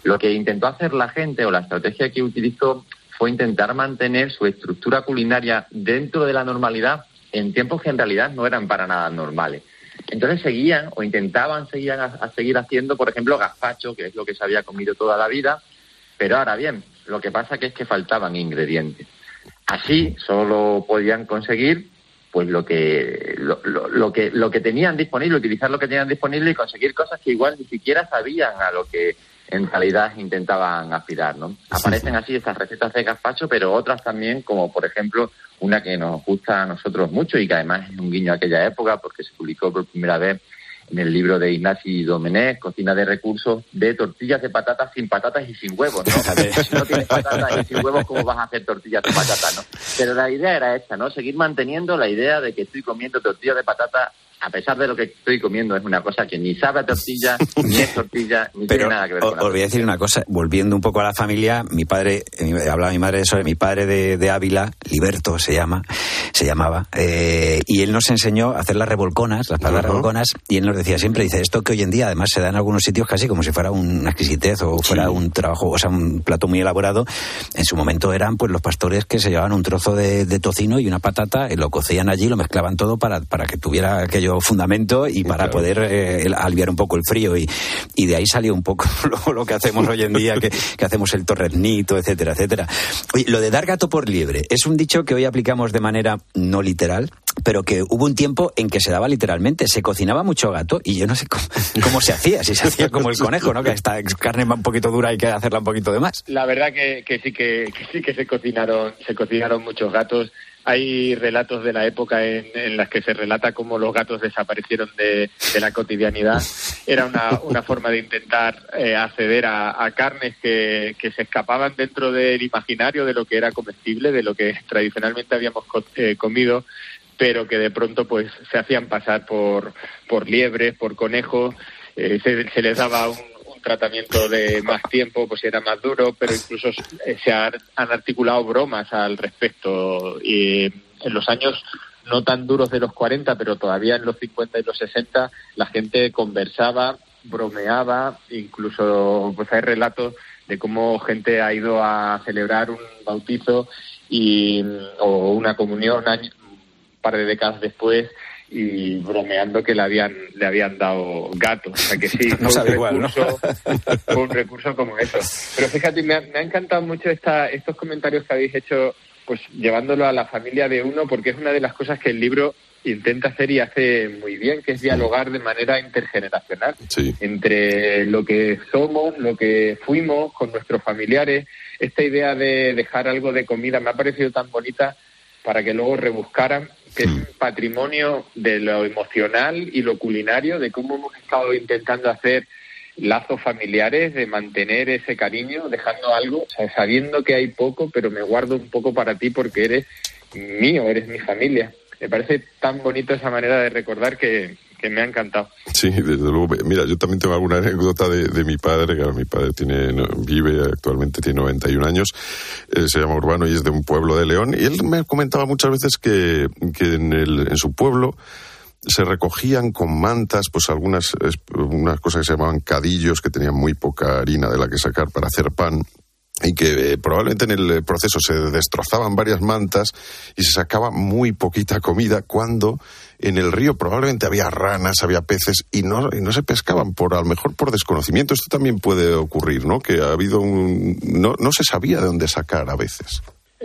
Lo que intentó hacer la gente o la estrategia que utilizó fue intentar mantener su estructura culinaria dentro de la normalidad en tiempos que en realidad no eran para nada normales. Entonces seguían o intentaban seguir a, a seguir haciendo, por ejemplo, gazpacho, que es lo que se había comido toda la vida, pero ahora bien, lo que pasa que es que faltaban ingredientes. Así solo podían conseguir pues lo que lo, lo, lo, que lo que tenían disponible, utilizar lo que tenían disponible y conseguir cosas que igual ni siquiera sabían a lo que en realidad intentaban aspirar, ¿no? Aparecen así estas recetas de gazpacho, pero otras también, como por ejemplo una que nos gusta a nosotros mucho y que además es un guiño a aquella época porque se publicó por primera vez en el libro de Ignasi Domenech, Cocina de Recursos, de tortillas de patatas sin patatas y sin huevos, ¿no? si no tienes patatas y sin huevos, ¿cómo vas a hacer tortillas de patatas, no? Pero la idea era esta, ¿no? Seguir manteniendo la idea de que estoy comiendo tortillas de patata a pesar de lo que estoy comiendo, es una cosa que ni sabe a tortilla, ni es tortilla, ni Pero, tiene nada que ver con Os voy a decir una cosa, volviendo un poco a la familia, mi padre, eh, hablaba mi madre de eso, mi padre de, de, Ávila, Liberto se llama, se llamaba, eh, y él nos enseñó a hacer las revolconas, las palabras uh -huh. revolconas, y él nos decía siempre, dice, esto que hoy en día además se da en algunos sitios casi como si fuera una exquisitez o fuera sí. un trabajo, o sea, un plato muy elaborado, en su momento eran pues los pastores que se llevaban un trozo de, de tocino y una patata, lo cocían allí, lo mezclaban todo para, para que tuviera aquello fundamento y para claro. poder eh, aliviar un poco el frío. Y, y, de ahí salió un poco lo, lo que hacemos hoy en día, que, que, hacemos el torreznito, etcétera, etcétera. Oye, lo de dar gato por liebre es un dicho que hoy aplicamos de manera no literal, pero que hubo un tiempo en que se daba literalmente. Se cocinaba mucho gato y yo no sé cómo, cómo se hacía, si se hacía como el conejo, ¿no? Que esta carne va un poquito dura y hay que hacerla un poquito de más. La verdad que, que sí que, que sí que se cocinaron, se cocinaron muchos gatos hay relatos de la época en, en, las que se relata cómo los gatos desaparecieron de, la cotidianidad. Era una, una forma de intentar eh, acceder a, carnes que, que, se escapaban dentro del imaginario de lo que era comestible, de lo que tradicionalmente habíamos co eh, comido, pero que de pronto pues se hacían pasar por, por liebres, por conejos. Eh, se, se les daba un, tratamiento de más tiempo, pues era más duro, pero incluso se han, han articulado bromas al respecto. Y en los años no tan duros de los 40, pero todavía en los 50 y los 60 la gente conversaba, bromeaba, incluso pues hay relatos de cómo gente ha ido a celebrar un bautizo y o una comunión un par de décadas después y bromeando que le habían le habían dado gato. O sea que sí, no fue, un igual, recurso, fue un recurso como eso. Pero fíjate, me ha, me ha encantado mucho esta, estos comentarios que habéis hecho, pues llevándolo a la familia de uno, porque es una de las cosas que el libro intenta hacer y hace muy bien, que es dialogar de manera intergeneracional Sí. entre lo que somos, lo que fuimos con nuestros familiares. Esta idea de dejar algo de comida me ha parecido tan bonita para que luego rebuscaran que es un patrimonio de lo emocional y lo culinario, de cómo hemos estado intentando hacer lazos familiares, de mantener ese cariño, dejando algo, o sea, sabiendo que hay poco, pero me guardo un poco para ti porque eres mío, eres mi familia. Me parece tan bonito esa manera de recordar que, que me ha encantado. Sí, desde luego. Mira, yo también tengo alguna anécdota de, de mi padre, que mi padre tiene, vive actualmente, tiene 91 años, se llama Urbano y es de un pueblo de León, y él me comentaba muchas veces que, que en, el, en su pueblo se recogían con mantas, pues algunas unas cosas que se llamaban cadillos, que tenían muy poca harina de la que sacar para hacer pan, y que eh, probablemente en el eh, proceso se destrozaban varias mantas y se sacaba muy poquita comida cuando en el río probablemente había ranas, había peces y no, y no se pescaban por a lo mejor por desconocimiento. Esto también puede ocurrir, ¿no? Que ha habido un no, no se sabía de dónde sacar a veces.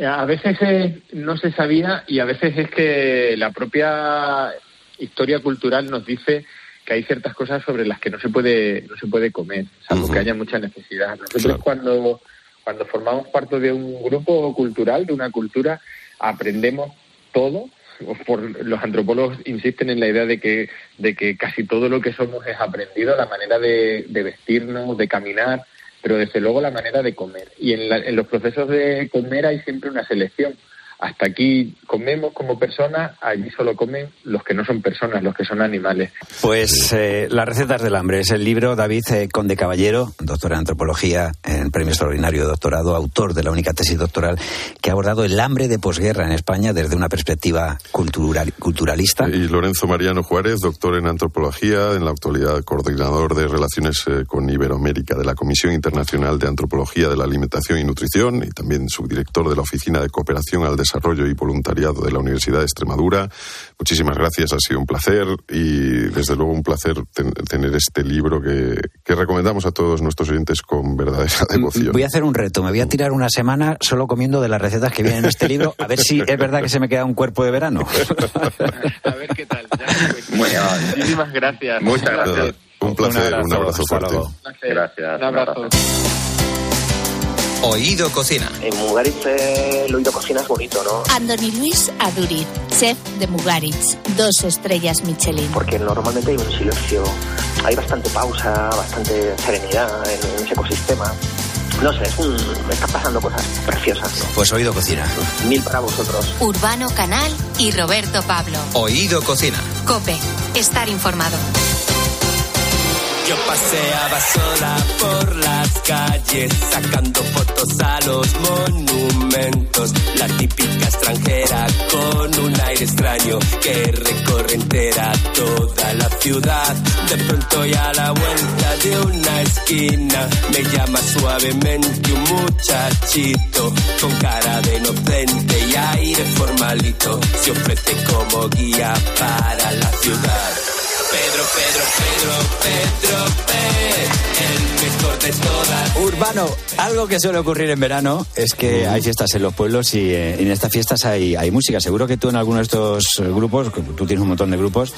A veces eh, no se sabía y a veces es que la propia historia cultural nos dice que hay ciertas cosas sobre las que no se puede no se puede comer, salvo que haya mucha necesidad. Nosotros Claro. cuando cuando formamos parte de un grupo cultural, de una cultura, aprendemos todo. Los antropólogos insisten en la idea de que, de que casi todo lo que somos es aprendido, la manera de, de vestirnos, de caminar, pero desde luego la manera de comer. Y en, la- en los procesos de comer hay siempre una selección. Hasta aquí comemos como personas, allí solo comen los que no son personas, los que son animales. Pues eh, Las recetas del hambre es el libro David eh, Conde Caballero, doctor en antropología, en premio extraordinario de doctorado, autor de la única tesis doctoral que ha abordado el hambre de posguerra en España desde una perspectiva cultural, culturalista. Y Lorenzo Mariano Juárez, doctor en antropología, en la actualidad coordinador de relaciones eh, con Iberoamérica de la Comisión Internacional de Antropología de la Alimentación y Nutrición y también subdirector de la Oficina de Cooperación al Desarrollo y Voluntariado de la Universidad de Extremadura. Muchísimas gracias, ha sido un placer y desde luego un placer ten- tener este libro que, que recomendamos a todos nuestros oyentes con verdadera devoción. Voy a hacer un reto, me voy a tirar una semana solo comiendo de las recetas que vienen en este libro, a ver si es verdad que se me queda un cuerpo de verano. A ver qué tal. Muchísimas gracias. Muchas gracias. Un placer, un abrazo, hasta fuerte. luego. Gracias. Un abrazo. Oído Cocina. En Mugaritz eh, el oído cocina es bonito, ¿no? Andoni Luis Aduriz, chef de Mugaritz, dos estrellas Michelin. Porque normalmente hay un silencio, hay bastante pausa, bastante serenidad en, en ese ecosistema. No sé, es un, me están pasando cosas preciosas, ¿no? Pues Oído Cocina. Mil para vosotros. Urbano Canal y Roberto Pablo. Oído Cocina. Cope, estar informado. Yo paseaba sola por las calles, sacando fotos a los monumentos. La típica extranjera con un aire extraño que recorre entera toda la ciudad. De pronto y a la vuelta de una esquina me llama suavemente un muchachito con cara de inocente y aire formalito. Se ofrece como guía para la ciudad. Pedro, Pedro, Pedro, Pedro, el mejor de todas. Urbano, algo que suele ocurrir en verano es que hay fiestas en los pueblos y eh, en estas fiestas hay, hay música. Seguro que tú en alguno de estos grupos, tú tienes un montón de grupos,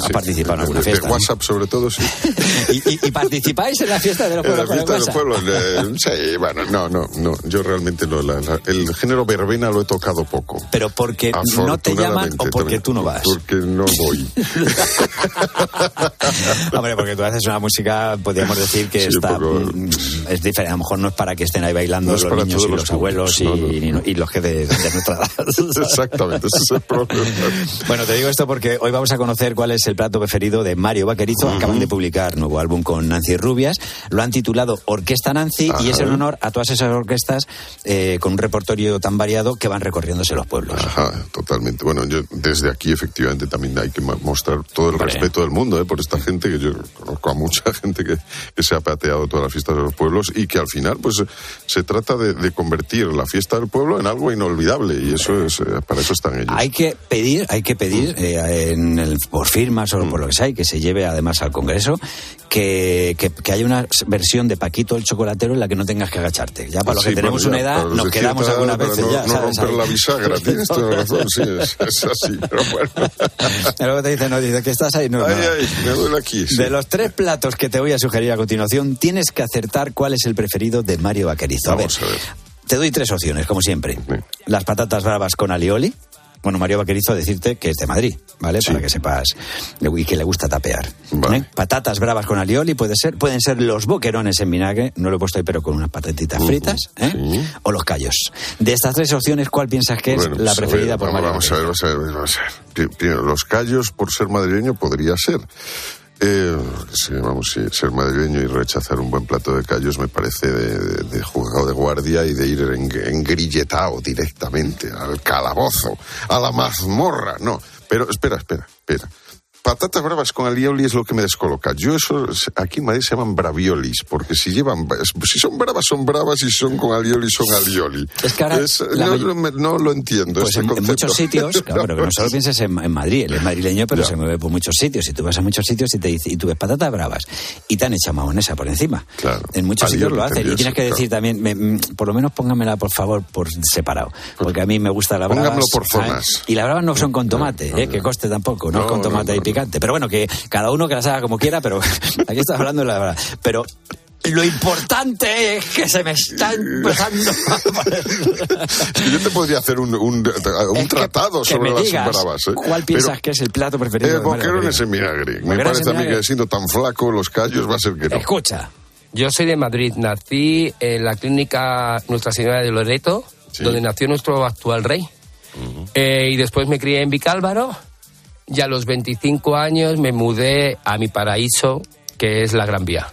has participado en alguna De- fiesta. De ¿no? WhatsApp sobre todo, sí. ¿Y, y- y participáis en la fiesta de los En la pueblos? con el fiesta de los pueblos, eh, sí, bueno, no, no, no, yo realmente no, la- la- el género verbena lo he tocado poco. Pero porque no te llaman o porque también. tú no vas. Porque no voy. Hombre, porque tú haces una música, podríamos decir que Sí, está poco- mm, es diferente. A lo mejor no es para que estén ahí bailando No los niños y los, los abuelos y, públicos, y- y los que de, de nuestra edad. Exactamente, ese es el problema. Bueno, te digo esto porque hoy vamos a conocer cuál es el plato preferido de Mario Vaquerizo. Acaban de publicar nuevo álbum con Nancy Rubias. Lo han titulado Orquesta Nancy y es en honor a todas esas orquestas eh, con un repertorio tan variado que van recorriéndose los pueblos. Ajá, totalmente. Bueno, yo desde aquí efectivamente también hay que mostrar todo el respeto del mundo ¿eh? por esta gente, que yo conozco a mucha gente que, que se ha pateado todas las fiestas de los pueblos y que al final pues se trata de, de convertir la fiesta del pueblo en algo inolvidable y eso es, eh, para eso están ellos. Hay que pedir, hay que pedir eh, en el- por firmas o por lo que sea, y que se lleve además al Congreso, que, que, que haya una versión de Paquito el chocolatero en la que no tengas que agacharte. Ya para los Sí, que tenemos bueno, una ya, edad, nos quedamos algunas veces para ya. no, no ¿sabes? romper la bisagra, tienes toda la razón, sí, es, es así, pero bueno. Y luego te dicen, no, dice que estás ahí. No, no. Ay, me duele aquí. sí. De los tres platos que te voy a sugerir a continuación, tienes que acertar cuál es el preferido de Mario Vaquerizo. Vamos a ver. Te doy tres opciones, como siempre. Las patatas bravas con alioli. Bueno, Mario Vaquerizo decirte que es de Madrid, ¿vale? Para que sepas y que le gusta tapear. ¿eh? Patatas bravas con alioli puede ser, pueden ser los boquerones en vinagre, no lo he puesto ahí, pero con unas patatitas fritas, ¿eh? O los callos. De estas tres opciones, ¿cuál piensas que es Bueno, la pues, preferida ver, por vamos, Mario vamos a ver, vamos a ver, vamos a ver. Los callos, por ser madrileño, podría ser. Eh, sí, vamos, sí, ser madrileño y rechazar un buen plato de callos me parece de, de, de guardia y de ir en- engrilletado directamente al calabozo, a la mazmorra. No, pero espera, espera, espera. Patatas bravas con alioli es lo que me descoloca. Yo eso, aquí en Madrid se llaman braviolis, porque si llevan, si son bravas son bravas y si son con alioli son alioli. Es que ahora Es- no, no no lo entiendo. Pues ese en, en muchos sitios, claro, pero que no solo pienses en, en Madrid, él es madrileño, pero Ya. se mueve por muchos sitios. Y tú vas a muchos sitios y te dice, y tú ves patatas bravas y te han echado mahonesa por encima. Claro. En muchos Alioli sitios lo hacen. Y tienes que decir también, me- mm, por lo menos póngamela por favor por separado. Porque a mí me gusta la brava. Póngamelo por zonas. Y las bravas no son con tomate, eh, que coste tampoco, no, es con tomate y picante. Pero bueno, que cada uno que las haga como quiera, pero aquí estás hablando de la verdad. Pero lo importante es que se me está empezando yo te podría hacer un, un, un tratado que sobre me las bravas. ¿eh? ¿Cuál piensas que es el plato preferido Eh, Mario boquerones en vinagre. Me parece a mí que siendo tan flaco, los callos va a ser que no. Escucha. Yo soy de Madrid, nací en la clínica Nuestra Señora de Loreto, donde nació nuestro actual rey. Eh, y después me crié en Vicálvaro y a los 25 años me mudé a mi paraíso, que es la Gran Vía.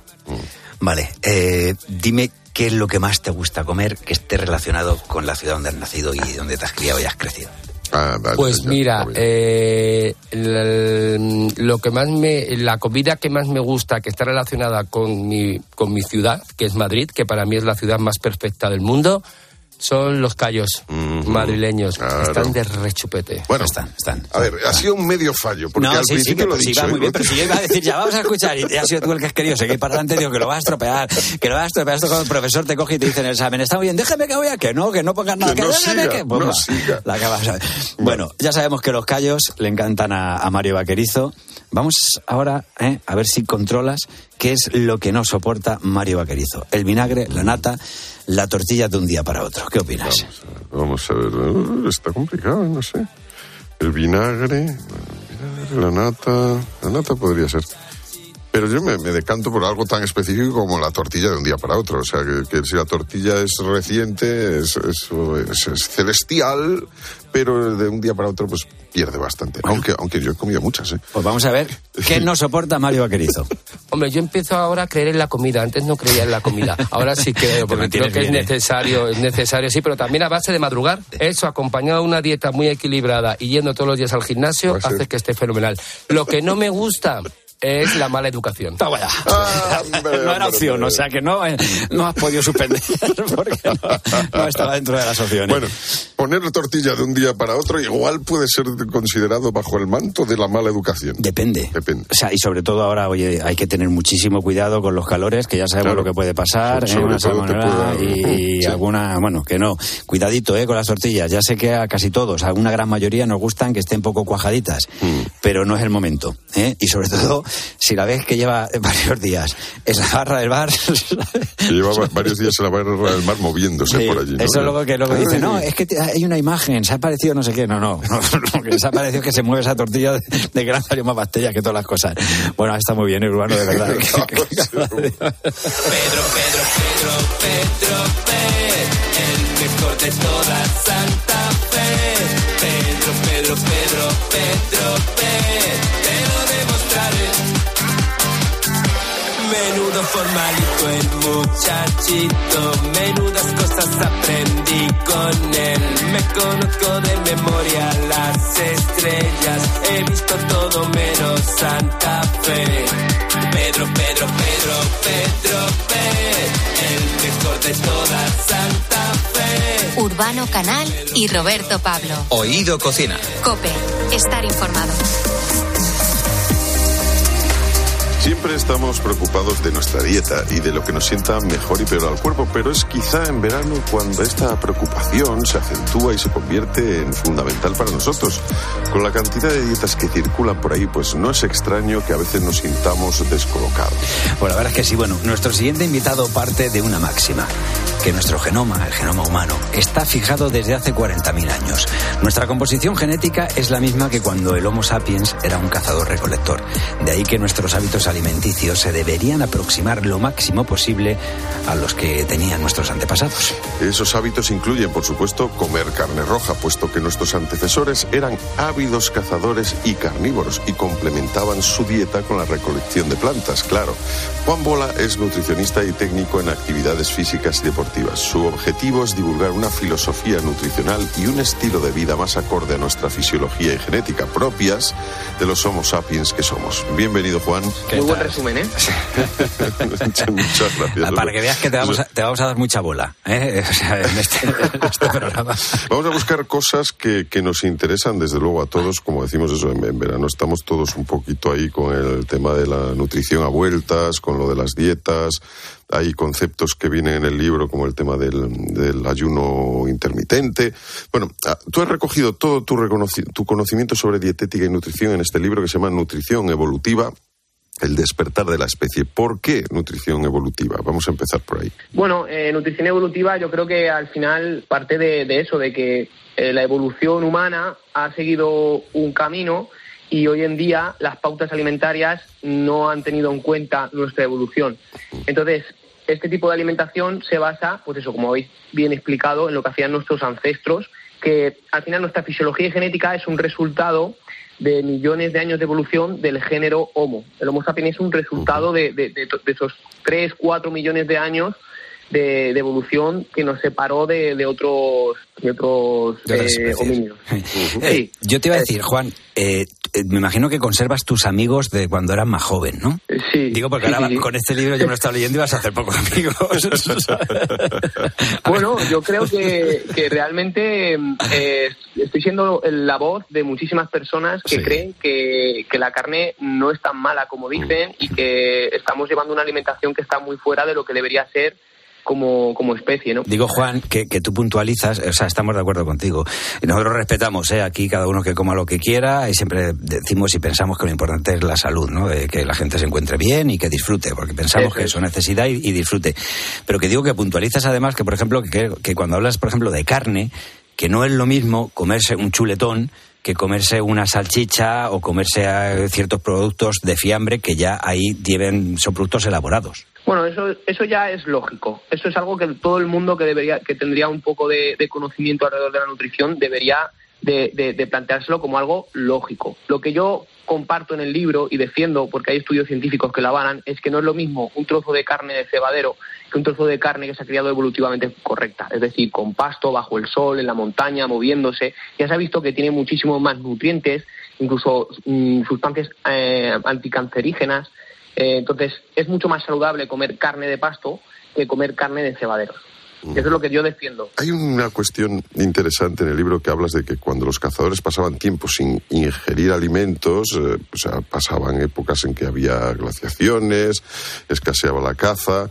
Vale, eh, dime qué es lo que más te gusta comer que esté relacionado con la ciudad donde has nacido y donde te has criado y has crecido. Ah, Pues mira, eh, el- lo que más me, la comida que más me gusta, que está relacionada con mi, con mi ciudad, que es Madrid, que para mí es la ciudad más perfecta del mundo, son los callos madrileños. Están de rechupete. Bueno, están, están. A ver, ha sido un medio fallo, porque no, al sí, sí, principio lo he dicho. iba muy ¿eh? bien, pero si yo iba a decir, ya vamos a escuchar, y has sido tú el que has querido seguir para adelante, digo que lo vas a estropear, que lo vas a estropear. Esto cuando el profesor te coge y te dice en el examen, está muy bien, déjame que voy a que no, que no pongas nada, Que que, no déjame siga, que. Pues no va, siga. la que vas a ver. Bueno, ya sabemos que los callos le encantan a, a Mario Vaquerizo. Vamos ahora eh, a ver si controlas qué es lo que no soporta Mario Vaquerizo. El vinagre, la nata, la tortilla de un día para otro. ¿Qué opinas? Vamos a ver, está complicado, no sé. El vinagre, el vinagre, la nata, la nata podría ser. Pero yo me, me decanto por algo tan específico como la tortilla de un día para otro. O sea, que, que si la tortilla es reciente, es, es- es- es celestial, pero de un día para otro, pues pierde bastante. Aunque, aunque yo he comido muchas, ¿eh? Pues vamos a ver qué no soporta Mario Vaquerizo. Hombre, yo empiezo ahora a creer en la comida. Antes no creía en la comida. Ahora sí creo, porque creo que es ¿eh? necesario, es necesario, sí, pero también a base de madrugar. Eso, acompañado de una dieta muy equilibrada y yendo todos los días al gimnasio, hace que esté fenomenal. Lo que no me gusta es la mala educación. Toma ya. no era opción, o sea que no, eh, no has podido suspender porque no, no estaba dentro de las opciones. Bueno, poner tortilla de un día para otro igual puede ser considerado bajo el manto de la mala educación. Depende. Depende. O sea, y sobre todo ahora, oye, hay que tener muchísimo cuidado con los calores, que ya sabemos Claro. lo que puede pasar, Sobre ¿eh? una y, Sí. alguna, bueno, que no. Cuidadito, ¿eh? Con las tortillas. Ya sé que a casi todos, a una gran mayoría nos gustan que estén poco cuajaditas, Mm. pero no es el momento, ¿eh? Y sobre todo, si la ves que lleva varios días en la barra del bar. Que lleva va- varios días en la barra del mar moviéndose Sí, por allí. ¿no? Eso luego que luego dice, no, es que te- hay una imagen, se ha parecido no sé qué. No, no, no, no, que se ha parecido que se mueve esa tortilla de, de han salido más bacterias que todas las cosas. Bueno, está muy bien, urbano, de verdad. Pedro, Pedro, Pedro, Pedro P, el mejor de toda Santa Fe. Pedro, Pedro, Pedro, Pedro P, te lo demostraré. Menudo formalito el muchachito, menudas cosas aprendí con él. Me conozco de memoria las estrellas, he visto todo menos Santa Fe. Pedro, Pedro, Pedro, Pedro P, el mejor de toda Santa. Urbano Canal y Roberto Pablo. Oído Cocina. Cope, estar informado. Siempre estamos preocupados de nuestra dieta y de lo que nos sienta mejor y peor al cuerpo, pero es quizá en verano cuando esta preocupación se acentúa y se convierte en fundamental para nosotros. Con la cantidad de dietas que circulan por ahí, pues no es extraño que a veces nos sintamos descolocados. Bueno, la verdad es que sí. Bueno, nuestro siguiente invitado parte de una máxima, que nuestro genoma, el genoma humano, está fijado desde hace 40.000 años. Nuestra composición genética es la misma que cuando el Homo sapiens era un cazador-recolector. De ahí que nuestros hábitos alimenticios se deberían aproximar lo máximo posible a los que tenían nuestros antepasados. Esos hábitos incluyen, por supuesto, comer carne roja, puesto que nuestros antecesores eran ávidos cazadores y carnívoros y complementaban su dieta con la recolección de plantas, claro. Juan Bola es nutricionista y técnico en actividades físicas y deportivas. Su objetivo es divulgar una filosofía nutricional y un estilo de vida más acorde a nuestra fisiología y genética propias de los Homo sapiens que somos. Bienvenido, Juan. Muy buen resumen, ¿eh? Muchas gracias. Para que veas que te vamos a, te vamos a dar mucha bola ¿eh? O sea, en, este, en este programa. Vamos a buscar cosas que, que nos interesan, desde luego, a todos. Como decimos eso, en, en verano estamos todos un poquito ahí con el tema de la nutrición a vueltas, con lo de las dietas. Hay conceptos que vienen en el libro, como el tema del, del ayuno intermitente. Bueno, ah, tú has recogido todo tu, tu conocimiento sobre dietética y nutrición en este libro que se llama Nutrición Evolutiva. El despertar de la especie. ¿Por qué nutrición evolutiva? Vamos a empezar por ahí. Bueno, eh, nutrición evolutiva yo creo que al final parte de, de eso, de que eh, la evolución humana ha seguido un camino y hoy en día las pautas alimentarias no han tenido en cuenta nuestra evolución. Entonces, este tipo de alimentación se basa, pues eso, como habéis bien explicado, en lo que hacían nuestros ancestros, que al final nuestra fisiología y genética es un resultado de millones de años de evolución del género Homo. El Homo sapiens es un resultado de, de- esos 3, 4 millones de años de, de evolución que nos separó de, de otros, de otros eh, homínidos. Eh, yo te iba a decir, Juan, eh, eh, me imagino que conservas tus amigos de cuando eras más joven, ¿no? Sí. Digo, porque sí, ahora sí, sí. con este libro yo me lo estaba leyendo y vas a hacer pocos amigos. Bueno, yo creo que, que realmente eh, estoy siendo la voz de muchísimas personas que Sí. creen que, que la carne no es tan mala como dicen y que estamos llevando una alimentación que está muy fuera de lo que debería ser como, como especie, ¿no? Digo, Juan, que, que tú puntualizas, o sea, estamos de acuerdo contigo. Nosotros respetamos, ¿eh? Aquí cada uno que coma lo que quiera y siempre decimos y pensamos que lo importante es la salud, ¿no? De que la gente se encuentre bien y que disfrute, porque pensamos Eso que es. eso es necesidad y, y disfrute. Pero que digo que puntualizas además que, por ejemplo, que, que cuando hablas, por ejemplo, de carne, que no es lo mismo comerse un chuletón que comerse una salchicha o comerse eh, ciertos productos de fiambre que ya ahí lleven, son productos elaborados. Bueno, eso, eso ya es lógico. Eso es algo que todo el mundo que debería, que tendría un poco de, conocimiento alrededor de la nutrición debería de, de- de planteárselo como algo lógico. Lo que yo comparto en el libro y defiendo, porque hay estudios científicos que la avalan, es que no es lo mismo un trozo de carne de cebadero que un trozo de carne que se ha criado evolutivamente correcta, es decir, con pasto, bajo el sol, en la montaña, moviéndose. Ya se ha visto que tiene muchísimos más nutrientes, incluso mm, sustancias eh, anticancerígenas. Eh, entonces, es mucho más saludable comer carne de pasto que comer carne de cebaderos. Eso es lo que yo defiendo. Hay una cuestión interesante en el libro que hablas de que cuando los cazadores pasaban tiempo sin ingerir alimentos, eh, o sea, pasaban épocas en que había glaciaciones, escaseaba la caza.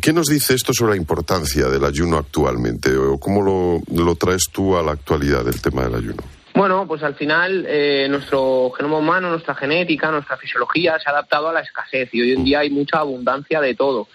¿Qué nos dice esto sobre la importancia del ayuno actualmente? ¿O cómo lo, lo traes tú a la actualidad del tema del ayuno? Bueno, pues al final eh, nuestro genoma humano, nuestra genética, nuestra fisiología se ha adaptado a la escasez y hoy en día hay mucha abundancia de todo.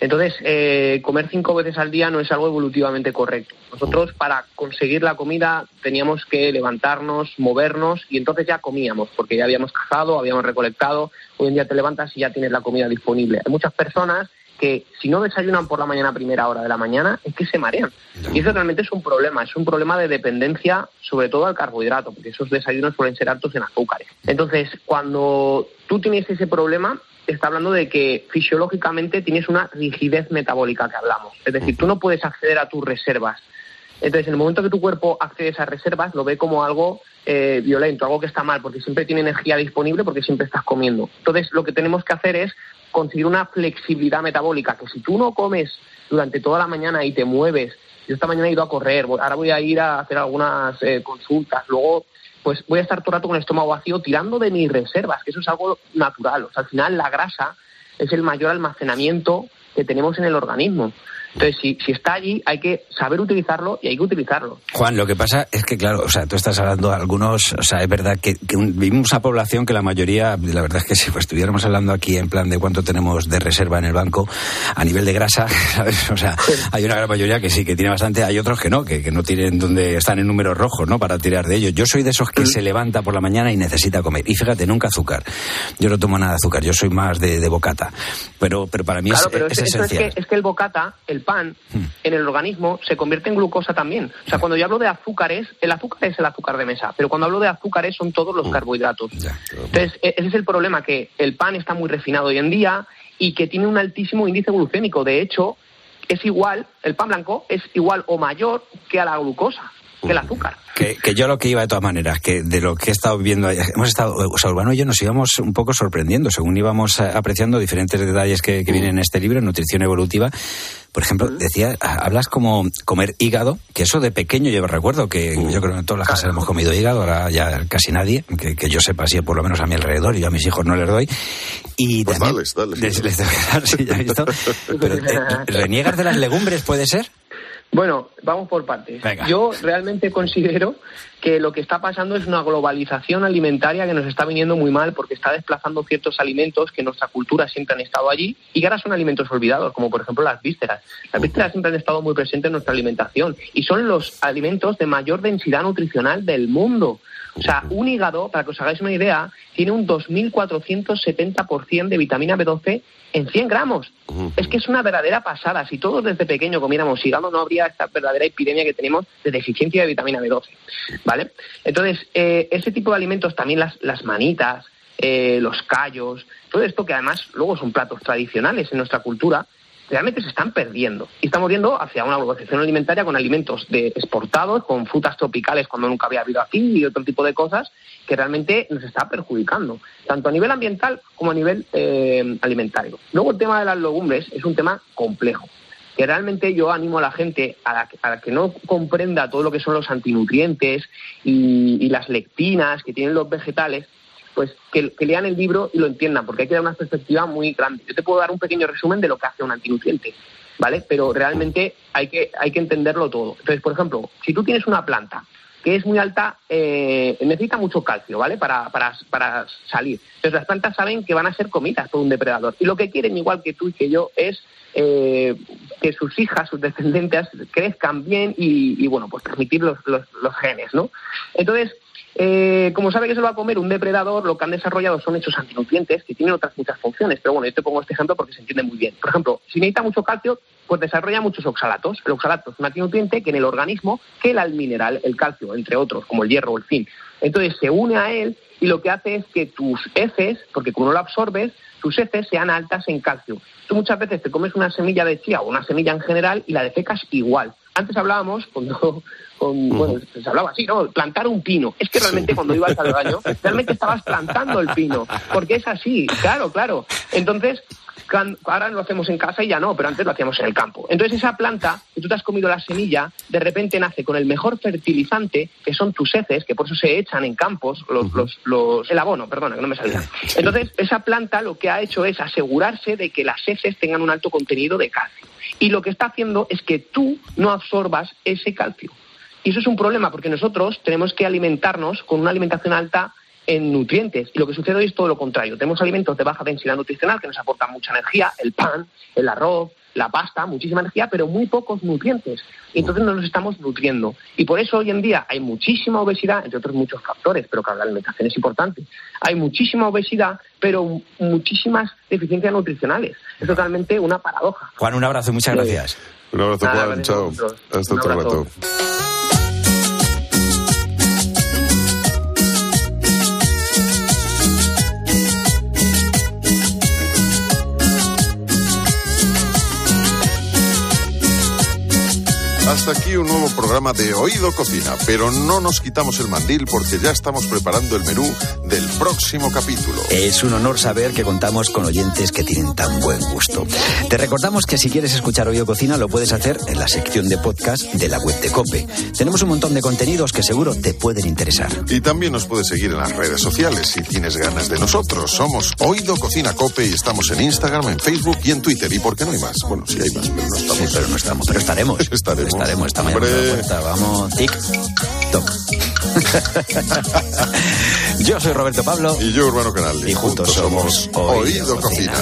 Entonces, eh, comer cinco veces al día no es algo evolutivamente correcto. Nosotros para conseguir la comida teníamos que levantarnos, movernos y entonces ya comíamos, porque ya habíamos cazado, habíamos recolectado. Hoy en día te levantas y ya tienes la comida disponible. Hay muchas personas que si no desayunan por la mañana a primera hora de la mañana es que se marean. Y eso realmente es un problema, es un problema de dependencia sobre todo al carbohidrato, porque esos desayunos suelen ser altos en azúcares. Entonces, cuando tú tienes ese problema, está hablando de que fisiológicamente tienes una rigidez metabólica que hablamos. Es decir, tú no puedes acceder a tus reservas. Entonces, en el momento que tu cuerpo accede a esas reservas, lo ve como algo eh, violento, algo que está mal, porque siempre tiene energía disponible, porque siempre estás comiendo. Entonces, lo que tenemos que hacer es conseguir una flexibilidad metabólica, que si tú no comes durante toda la mañana y te mueves, yo esta mañana he ido a correr, ahora voy a ir a hacer algunas eh, consultas, luego pues voy a estar todo el rato con el estómago vacío tirando de mis reservas, que eso es algo natural. O sea, al final la grasa es el mayor almacenamiento que tenemos en el organismo. Entonces, si, si está allí, hay que saber utilizarlo y hay que utilizarlo. Juan, lo que pasa es que, claro, o sea, tú estás hablando de algunos, o sea, es verdad que, vivimos una población que la mayoría, la verdad es que si pues, estuviéramos hablando aquí en plan de cuánto tenemos de reserva en el banco a nivel de grasa, ¿sabes? O sea, hay una gran mayoría que sí, que tiene bastante, hay otros que no, que, que no tienen donde están en números rojos, ¿no? Para tirar de ellos. Yo soy de esos que se levanta por la mañana y necesita comer. Y fíjate, nunca azúcar. Yo no tomo nada de azúcar, yo soy más de, de bocata. Pero, pero para mí es, es, esencial. Es que, es que el bocata, el pan, en el organismo se convierte en glucosa también. O sea, cuando yo hablo de azúcares, el azúcar es el azúcar de mesa, pero cuando hablo de azúcares son todos los carbohidratos. Entonces, e-, ese es el problema, que el pan está muy refinado hoy en día y que tiene un altísimo índice glucémico. De hecho, es igual, el pan blanco es igual o mayor que a la glucosa que el azúcar. Que, que, yo lo que iba de todas maneras, que de lo que he estado viendo, hemos estado, o sea, Urbano y yo nos íbamos un poco sorprendiendo según íbamos apreciando diferentes detalles que, que vienen en este libro, Nutrición Evolutiva. Por ejemplo, decía, hablas como comer hígado, que eso de pequeño yo recuerdo que yo creo que en todas las casas hemos comido hígado, ahora ya casi nadie, que, que yo sepa, así por lo menos a mi alrededor, y yo a mis hijos no les doy. Y pues también, dales, dales. Les, les sí, ya he visto. Pero, ¿reniegas de las legumbres, puede ser? Bueno, vamos por partes. Yo realmente considero que lo que está pasando es una globalización alimentaria que nos está viniendo muy mal porque está desplazando ciertos alimentos que en nuestra cultura siempre han estado allí y que ahora son alimentos olvidados, como por ejemplo las vísceras. Las vísceras siempre han estado muy presentes en nuestra alimentación y son los alimentos de mayor densidad nutricional del mundo. O sea, un hígado, para que os hagáis una idea, tiene un 2.470% de vitamina B12 en 100 gramos. Es que es una verdadera pasada. Si todos desde pequeño comiéramos hígado, no habría esta verdadera epidemia que tenemos de deficiencia de vitamina B12. ¿Vale? Entonces, eh, ese tipo de alimentos, también las, las manitas, eh, los callos, todo esto que además luego son platos tradicionales en nuestra cultura, realmente se están perdiendo. Y estamos yendo hacia una globalización alimentaria con alimentos exportados, con frutas tropicales cuando nunca había habido aquí y otro tipo de cosas que realmente nos está perjudicando, tanto a nivel ambiental como a nivel eh, alimentario. Luego el tema de las legumbres es un tema complejo que realmente yo animo a la gente a que no comprenda todo lo que son los antinutrientes y las lectinas que tienen los vegetales, pues que, lean el libro y lo entiendan, porque hay que dar una perspectiva muy grande. Yo te puedo dar un pequeño resumen de lo que hace un antinutriente, ¿vale? Pero realmente hay que, hay que entenderlo todo. Entonces, por ejemplo, si tú tienes una planta que es muy alta, eh, necesita mucho calcio, ¿vale? Para, para, para salir. Entonces, las plantas saben que van a ser comidas por un depredador. Y lo que quieren, igual que tú y que yo, es eh, que sus hijas, sus descendientes, crezcan bien y, bueno, pues transmitir los, los genes, ¿no? Entonces, eh, como sabe que se lo va a comer un depredador, lo que han desarrollado son hechos antinutrientes que tienen otras muchas funciones. Pero bueno, yo te pongo este ejemplo porque se entiende muy bien. Por ejemplo, si necesita mucho calcio, pues desarrolla muchos oxalatos. El oxalato es un antinutriente que en el organismo quela el mineral, el calcio, entre otros, como el hierro o el zinc. Entonces se une a él y lo que hace es que tus heces, porque como no lo absorbes, tus heces sean altas en calcio. Tú muchas veces te comes una semilla de chía o una semilla en general y la defecas igual. Antes hablábamos, cuando, con, bueno, se hablaba así, ¿no? Plantar un pino. Es que realmente cuando ibas al baño, realmente estabas plantando el pino, porque es así, claro, claro. Entonces, ahora lo hacemos en casa y ya no, pero antes lo hacíamos en el campo. Entonces esa planta, que tú te has comido la semilla, de repente nace con el mejor fertilizante, que son tus heces, que por eso se echan en campos, los, los, los, el abono, perdona, que no me salía. Entonces esa planta lo que ha hecho es asegurarse de que las heces tengan un alto contenido de calcio. Y lo que está haciendo es que tú no absorbas ese calcio. Y eso es un problema porque nosotros tenemos que alimentarnos con una alimentación alta en nutrientes. Y lo que sucede hoy es todo lo contrario. Tenemos alimentos de baja densidad nutricional que nos aportan mucha energía, el pan, el arroz, la pasta, muchísima energía, pero muy pocos nutrientes. Y entonces no nos estamos nutriendo. Y por eso hoy en día hay muchísima obesidad, entre otros muchos factores, pero claro, la alimentación es importante. Hay muchísima obesidad, pero muchísimas deficiencias nutricionales. Es totalmente una paradoja. Juan, un abrazo, muchas gracias. Un abrazo, Juan. Chao. Hasta otro rato. Hasta aquí un nuevo programa de Oído Cocina, pero no nos quitamos el mandil porque ya estamos preparando el menú del próximo capítulo. Es un honor saber que contamos con oyentes que tienen tan buen gusto. Te recordamos que si quieres escuchar Oído Cocina lo puedes hacer en la sección de podcast de la web de Cope. Tenemos un montón de contenidos que seguro te pueden interesar. Y también nos puedes seguir en las redes sociales si tienes ganas de nosotros. Somos Oído Cocina Cope y estamos en Instagram, en Facebook y en Twitter. ¿Y por qué no hay más? Bueno, sí hay más, pero no estamos. Sí, pero no estamos, pero estaremos. estaremos estaremos esta mañana. Puerta. Vamos, tic, toc. yo soy Roberto Pablo. Y yo, Urbano Canal. Y juntos, somos Oído, Cocina.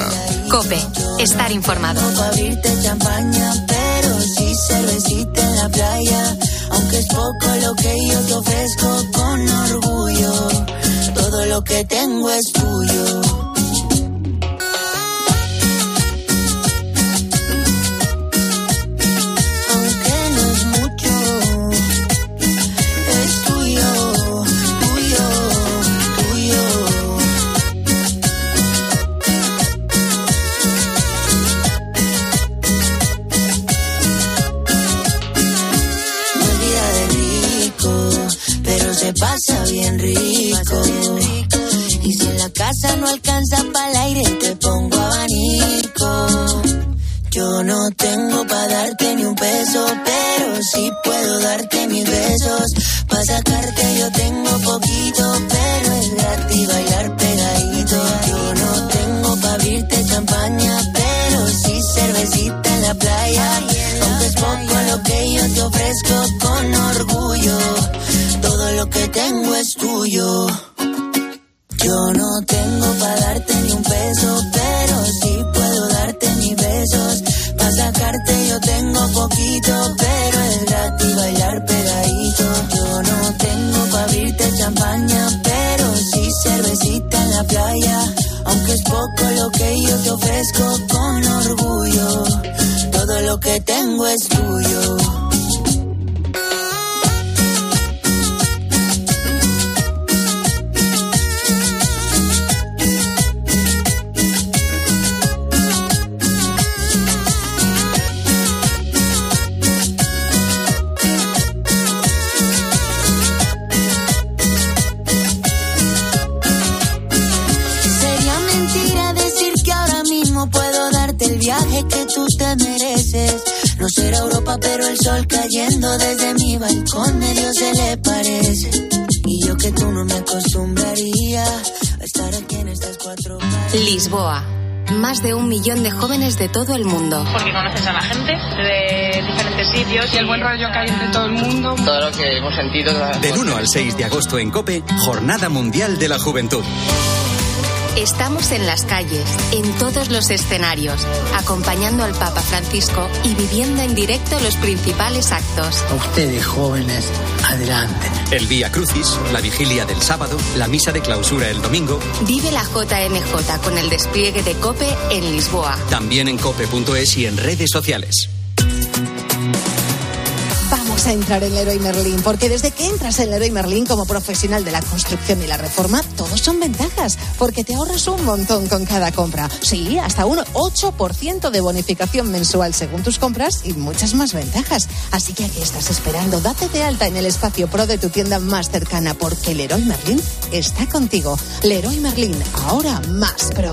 Cope, estar informado. No abrirte champaña, pero sí cervecita en la playa. Aunque es poco lo que yo te ofrezco con orgullo. Todo lo que tengo es tuyo. Europa, pero el sol cayendo desde mi balcón medio se le parece. Y yo que tú no me acostumbraría a estar aquí en estas cuatro Lisboa. Más de un millón de jóvenes de todo el mundo. Porque conoces a la gente de diferentes sitios y el buen rollo que hay entre todo el mundo. Todo lo que hemos sentido. Del 1 al 6 de agosto en Cope, Jornada Mundial de la Juventud. Estamos en las calles, en todos los escenarios, acompañando al Papa Francisco y viviendo en directo los principales actos. A ustedes jóvenes, adelante. El Vía Crucis, la vigilia del sábado, la misa de clausura el domingo. Vive la JMJ con el despliegue de COPE en Lisboa. También en cope.es y en redes sociales a entrar en Leroy Merlin, porque desde que entras en Leroy Merlin como profesional de la construcción y la reforma, todos son ventajas, porque te ahorras un montón con cada compra. Sí, hasta un 8% de bonificación mensual según tus compras y muchas más ventajas. Así que aquí estás esperando, date de alta en el espacio pro de tu tienda más cercana, porque Leroy Merlin está contigo. Leroy Merlin, ahora más pro.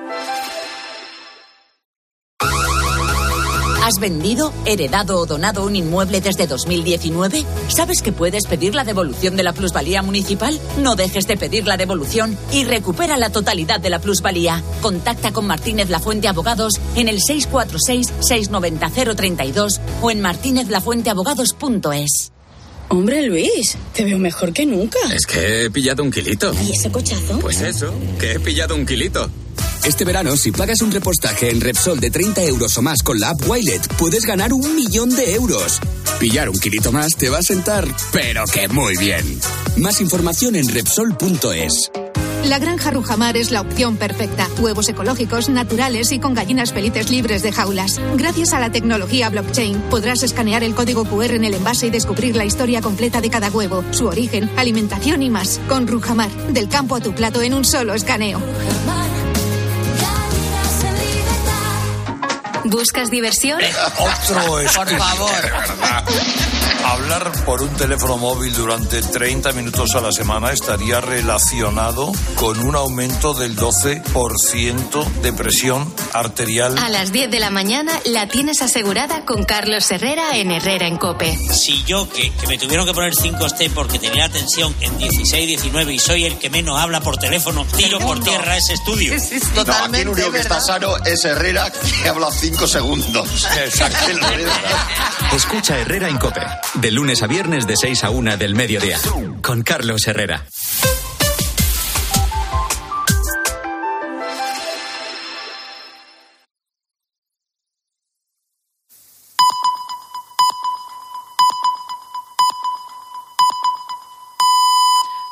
Vendido, heredado o donado un inmueble desde 2019? ¿Sabes que puedes pedir la devolución de la plusvalía municipal? No dejes de pedir la devolución y recupera la totalidad de la plusvalía. Contacta con Martínez Lafuente Abogados en el 646-690-032 o en martinezlafuenteabogados.es. Hombre, Luis, te veo mejor que nunca. Es que he pillado un kilito. ¿Y ese cochazo? Pues eso, que he pillado un kilito. Este verano, si pagas un repostaje en Repsol de 30 euros o más con la app Wilet, puedes ganar un millón de euros. Pillar un kilito más te va a sentar, pero que muy bien. Más información en Repsol.es. La granja Rujamar es la opción perfecta. Huevos ecológicos, naturales y con gallinas felices libres de jaulas. Gracias a la tecnología blockchain podrás escanear el código QR en el envase y descubrir la historia completa de cada huevo, su origen, alimentación y más. Con Rujamar, del campo a tu plato en un solo escaneo. ¿Buscas diversión? Otro Por favor. Hablar por un teléfono móvil durante 30 minutos a la semana estaría relacionado con un aumento del 12% de presión arterial. A las 10 de la mañana la tienes asegurada con Carlos Herrera en Herrera en Cope. Si yo, que, que me tuvieron que poner 5T porque tenía tensión en 16, 19 y soy el que menos habla por teléfono, tiro por tierra ese estudio. No, aquí el único que está sano es Herrera, que habla cinco segundos. Escucha Herrera en Cope, de lunes a viernes de 6 a 1 del mediodía, con Carlos Herrera.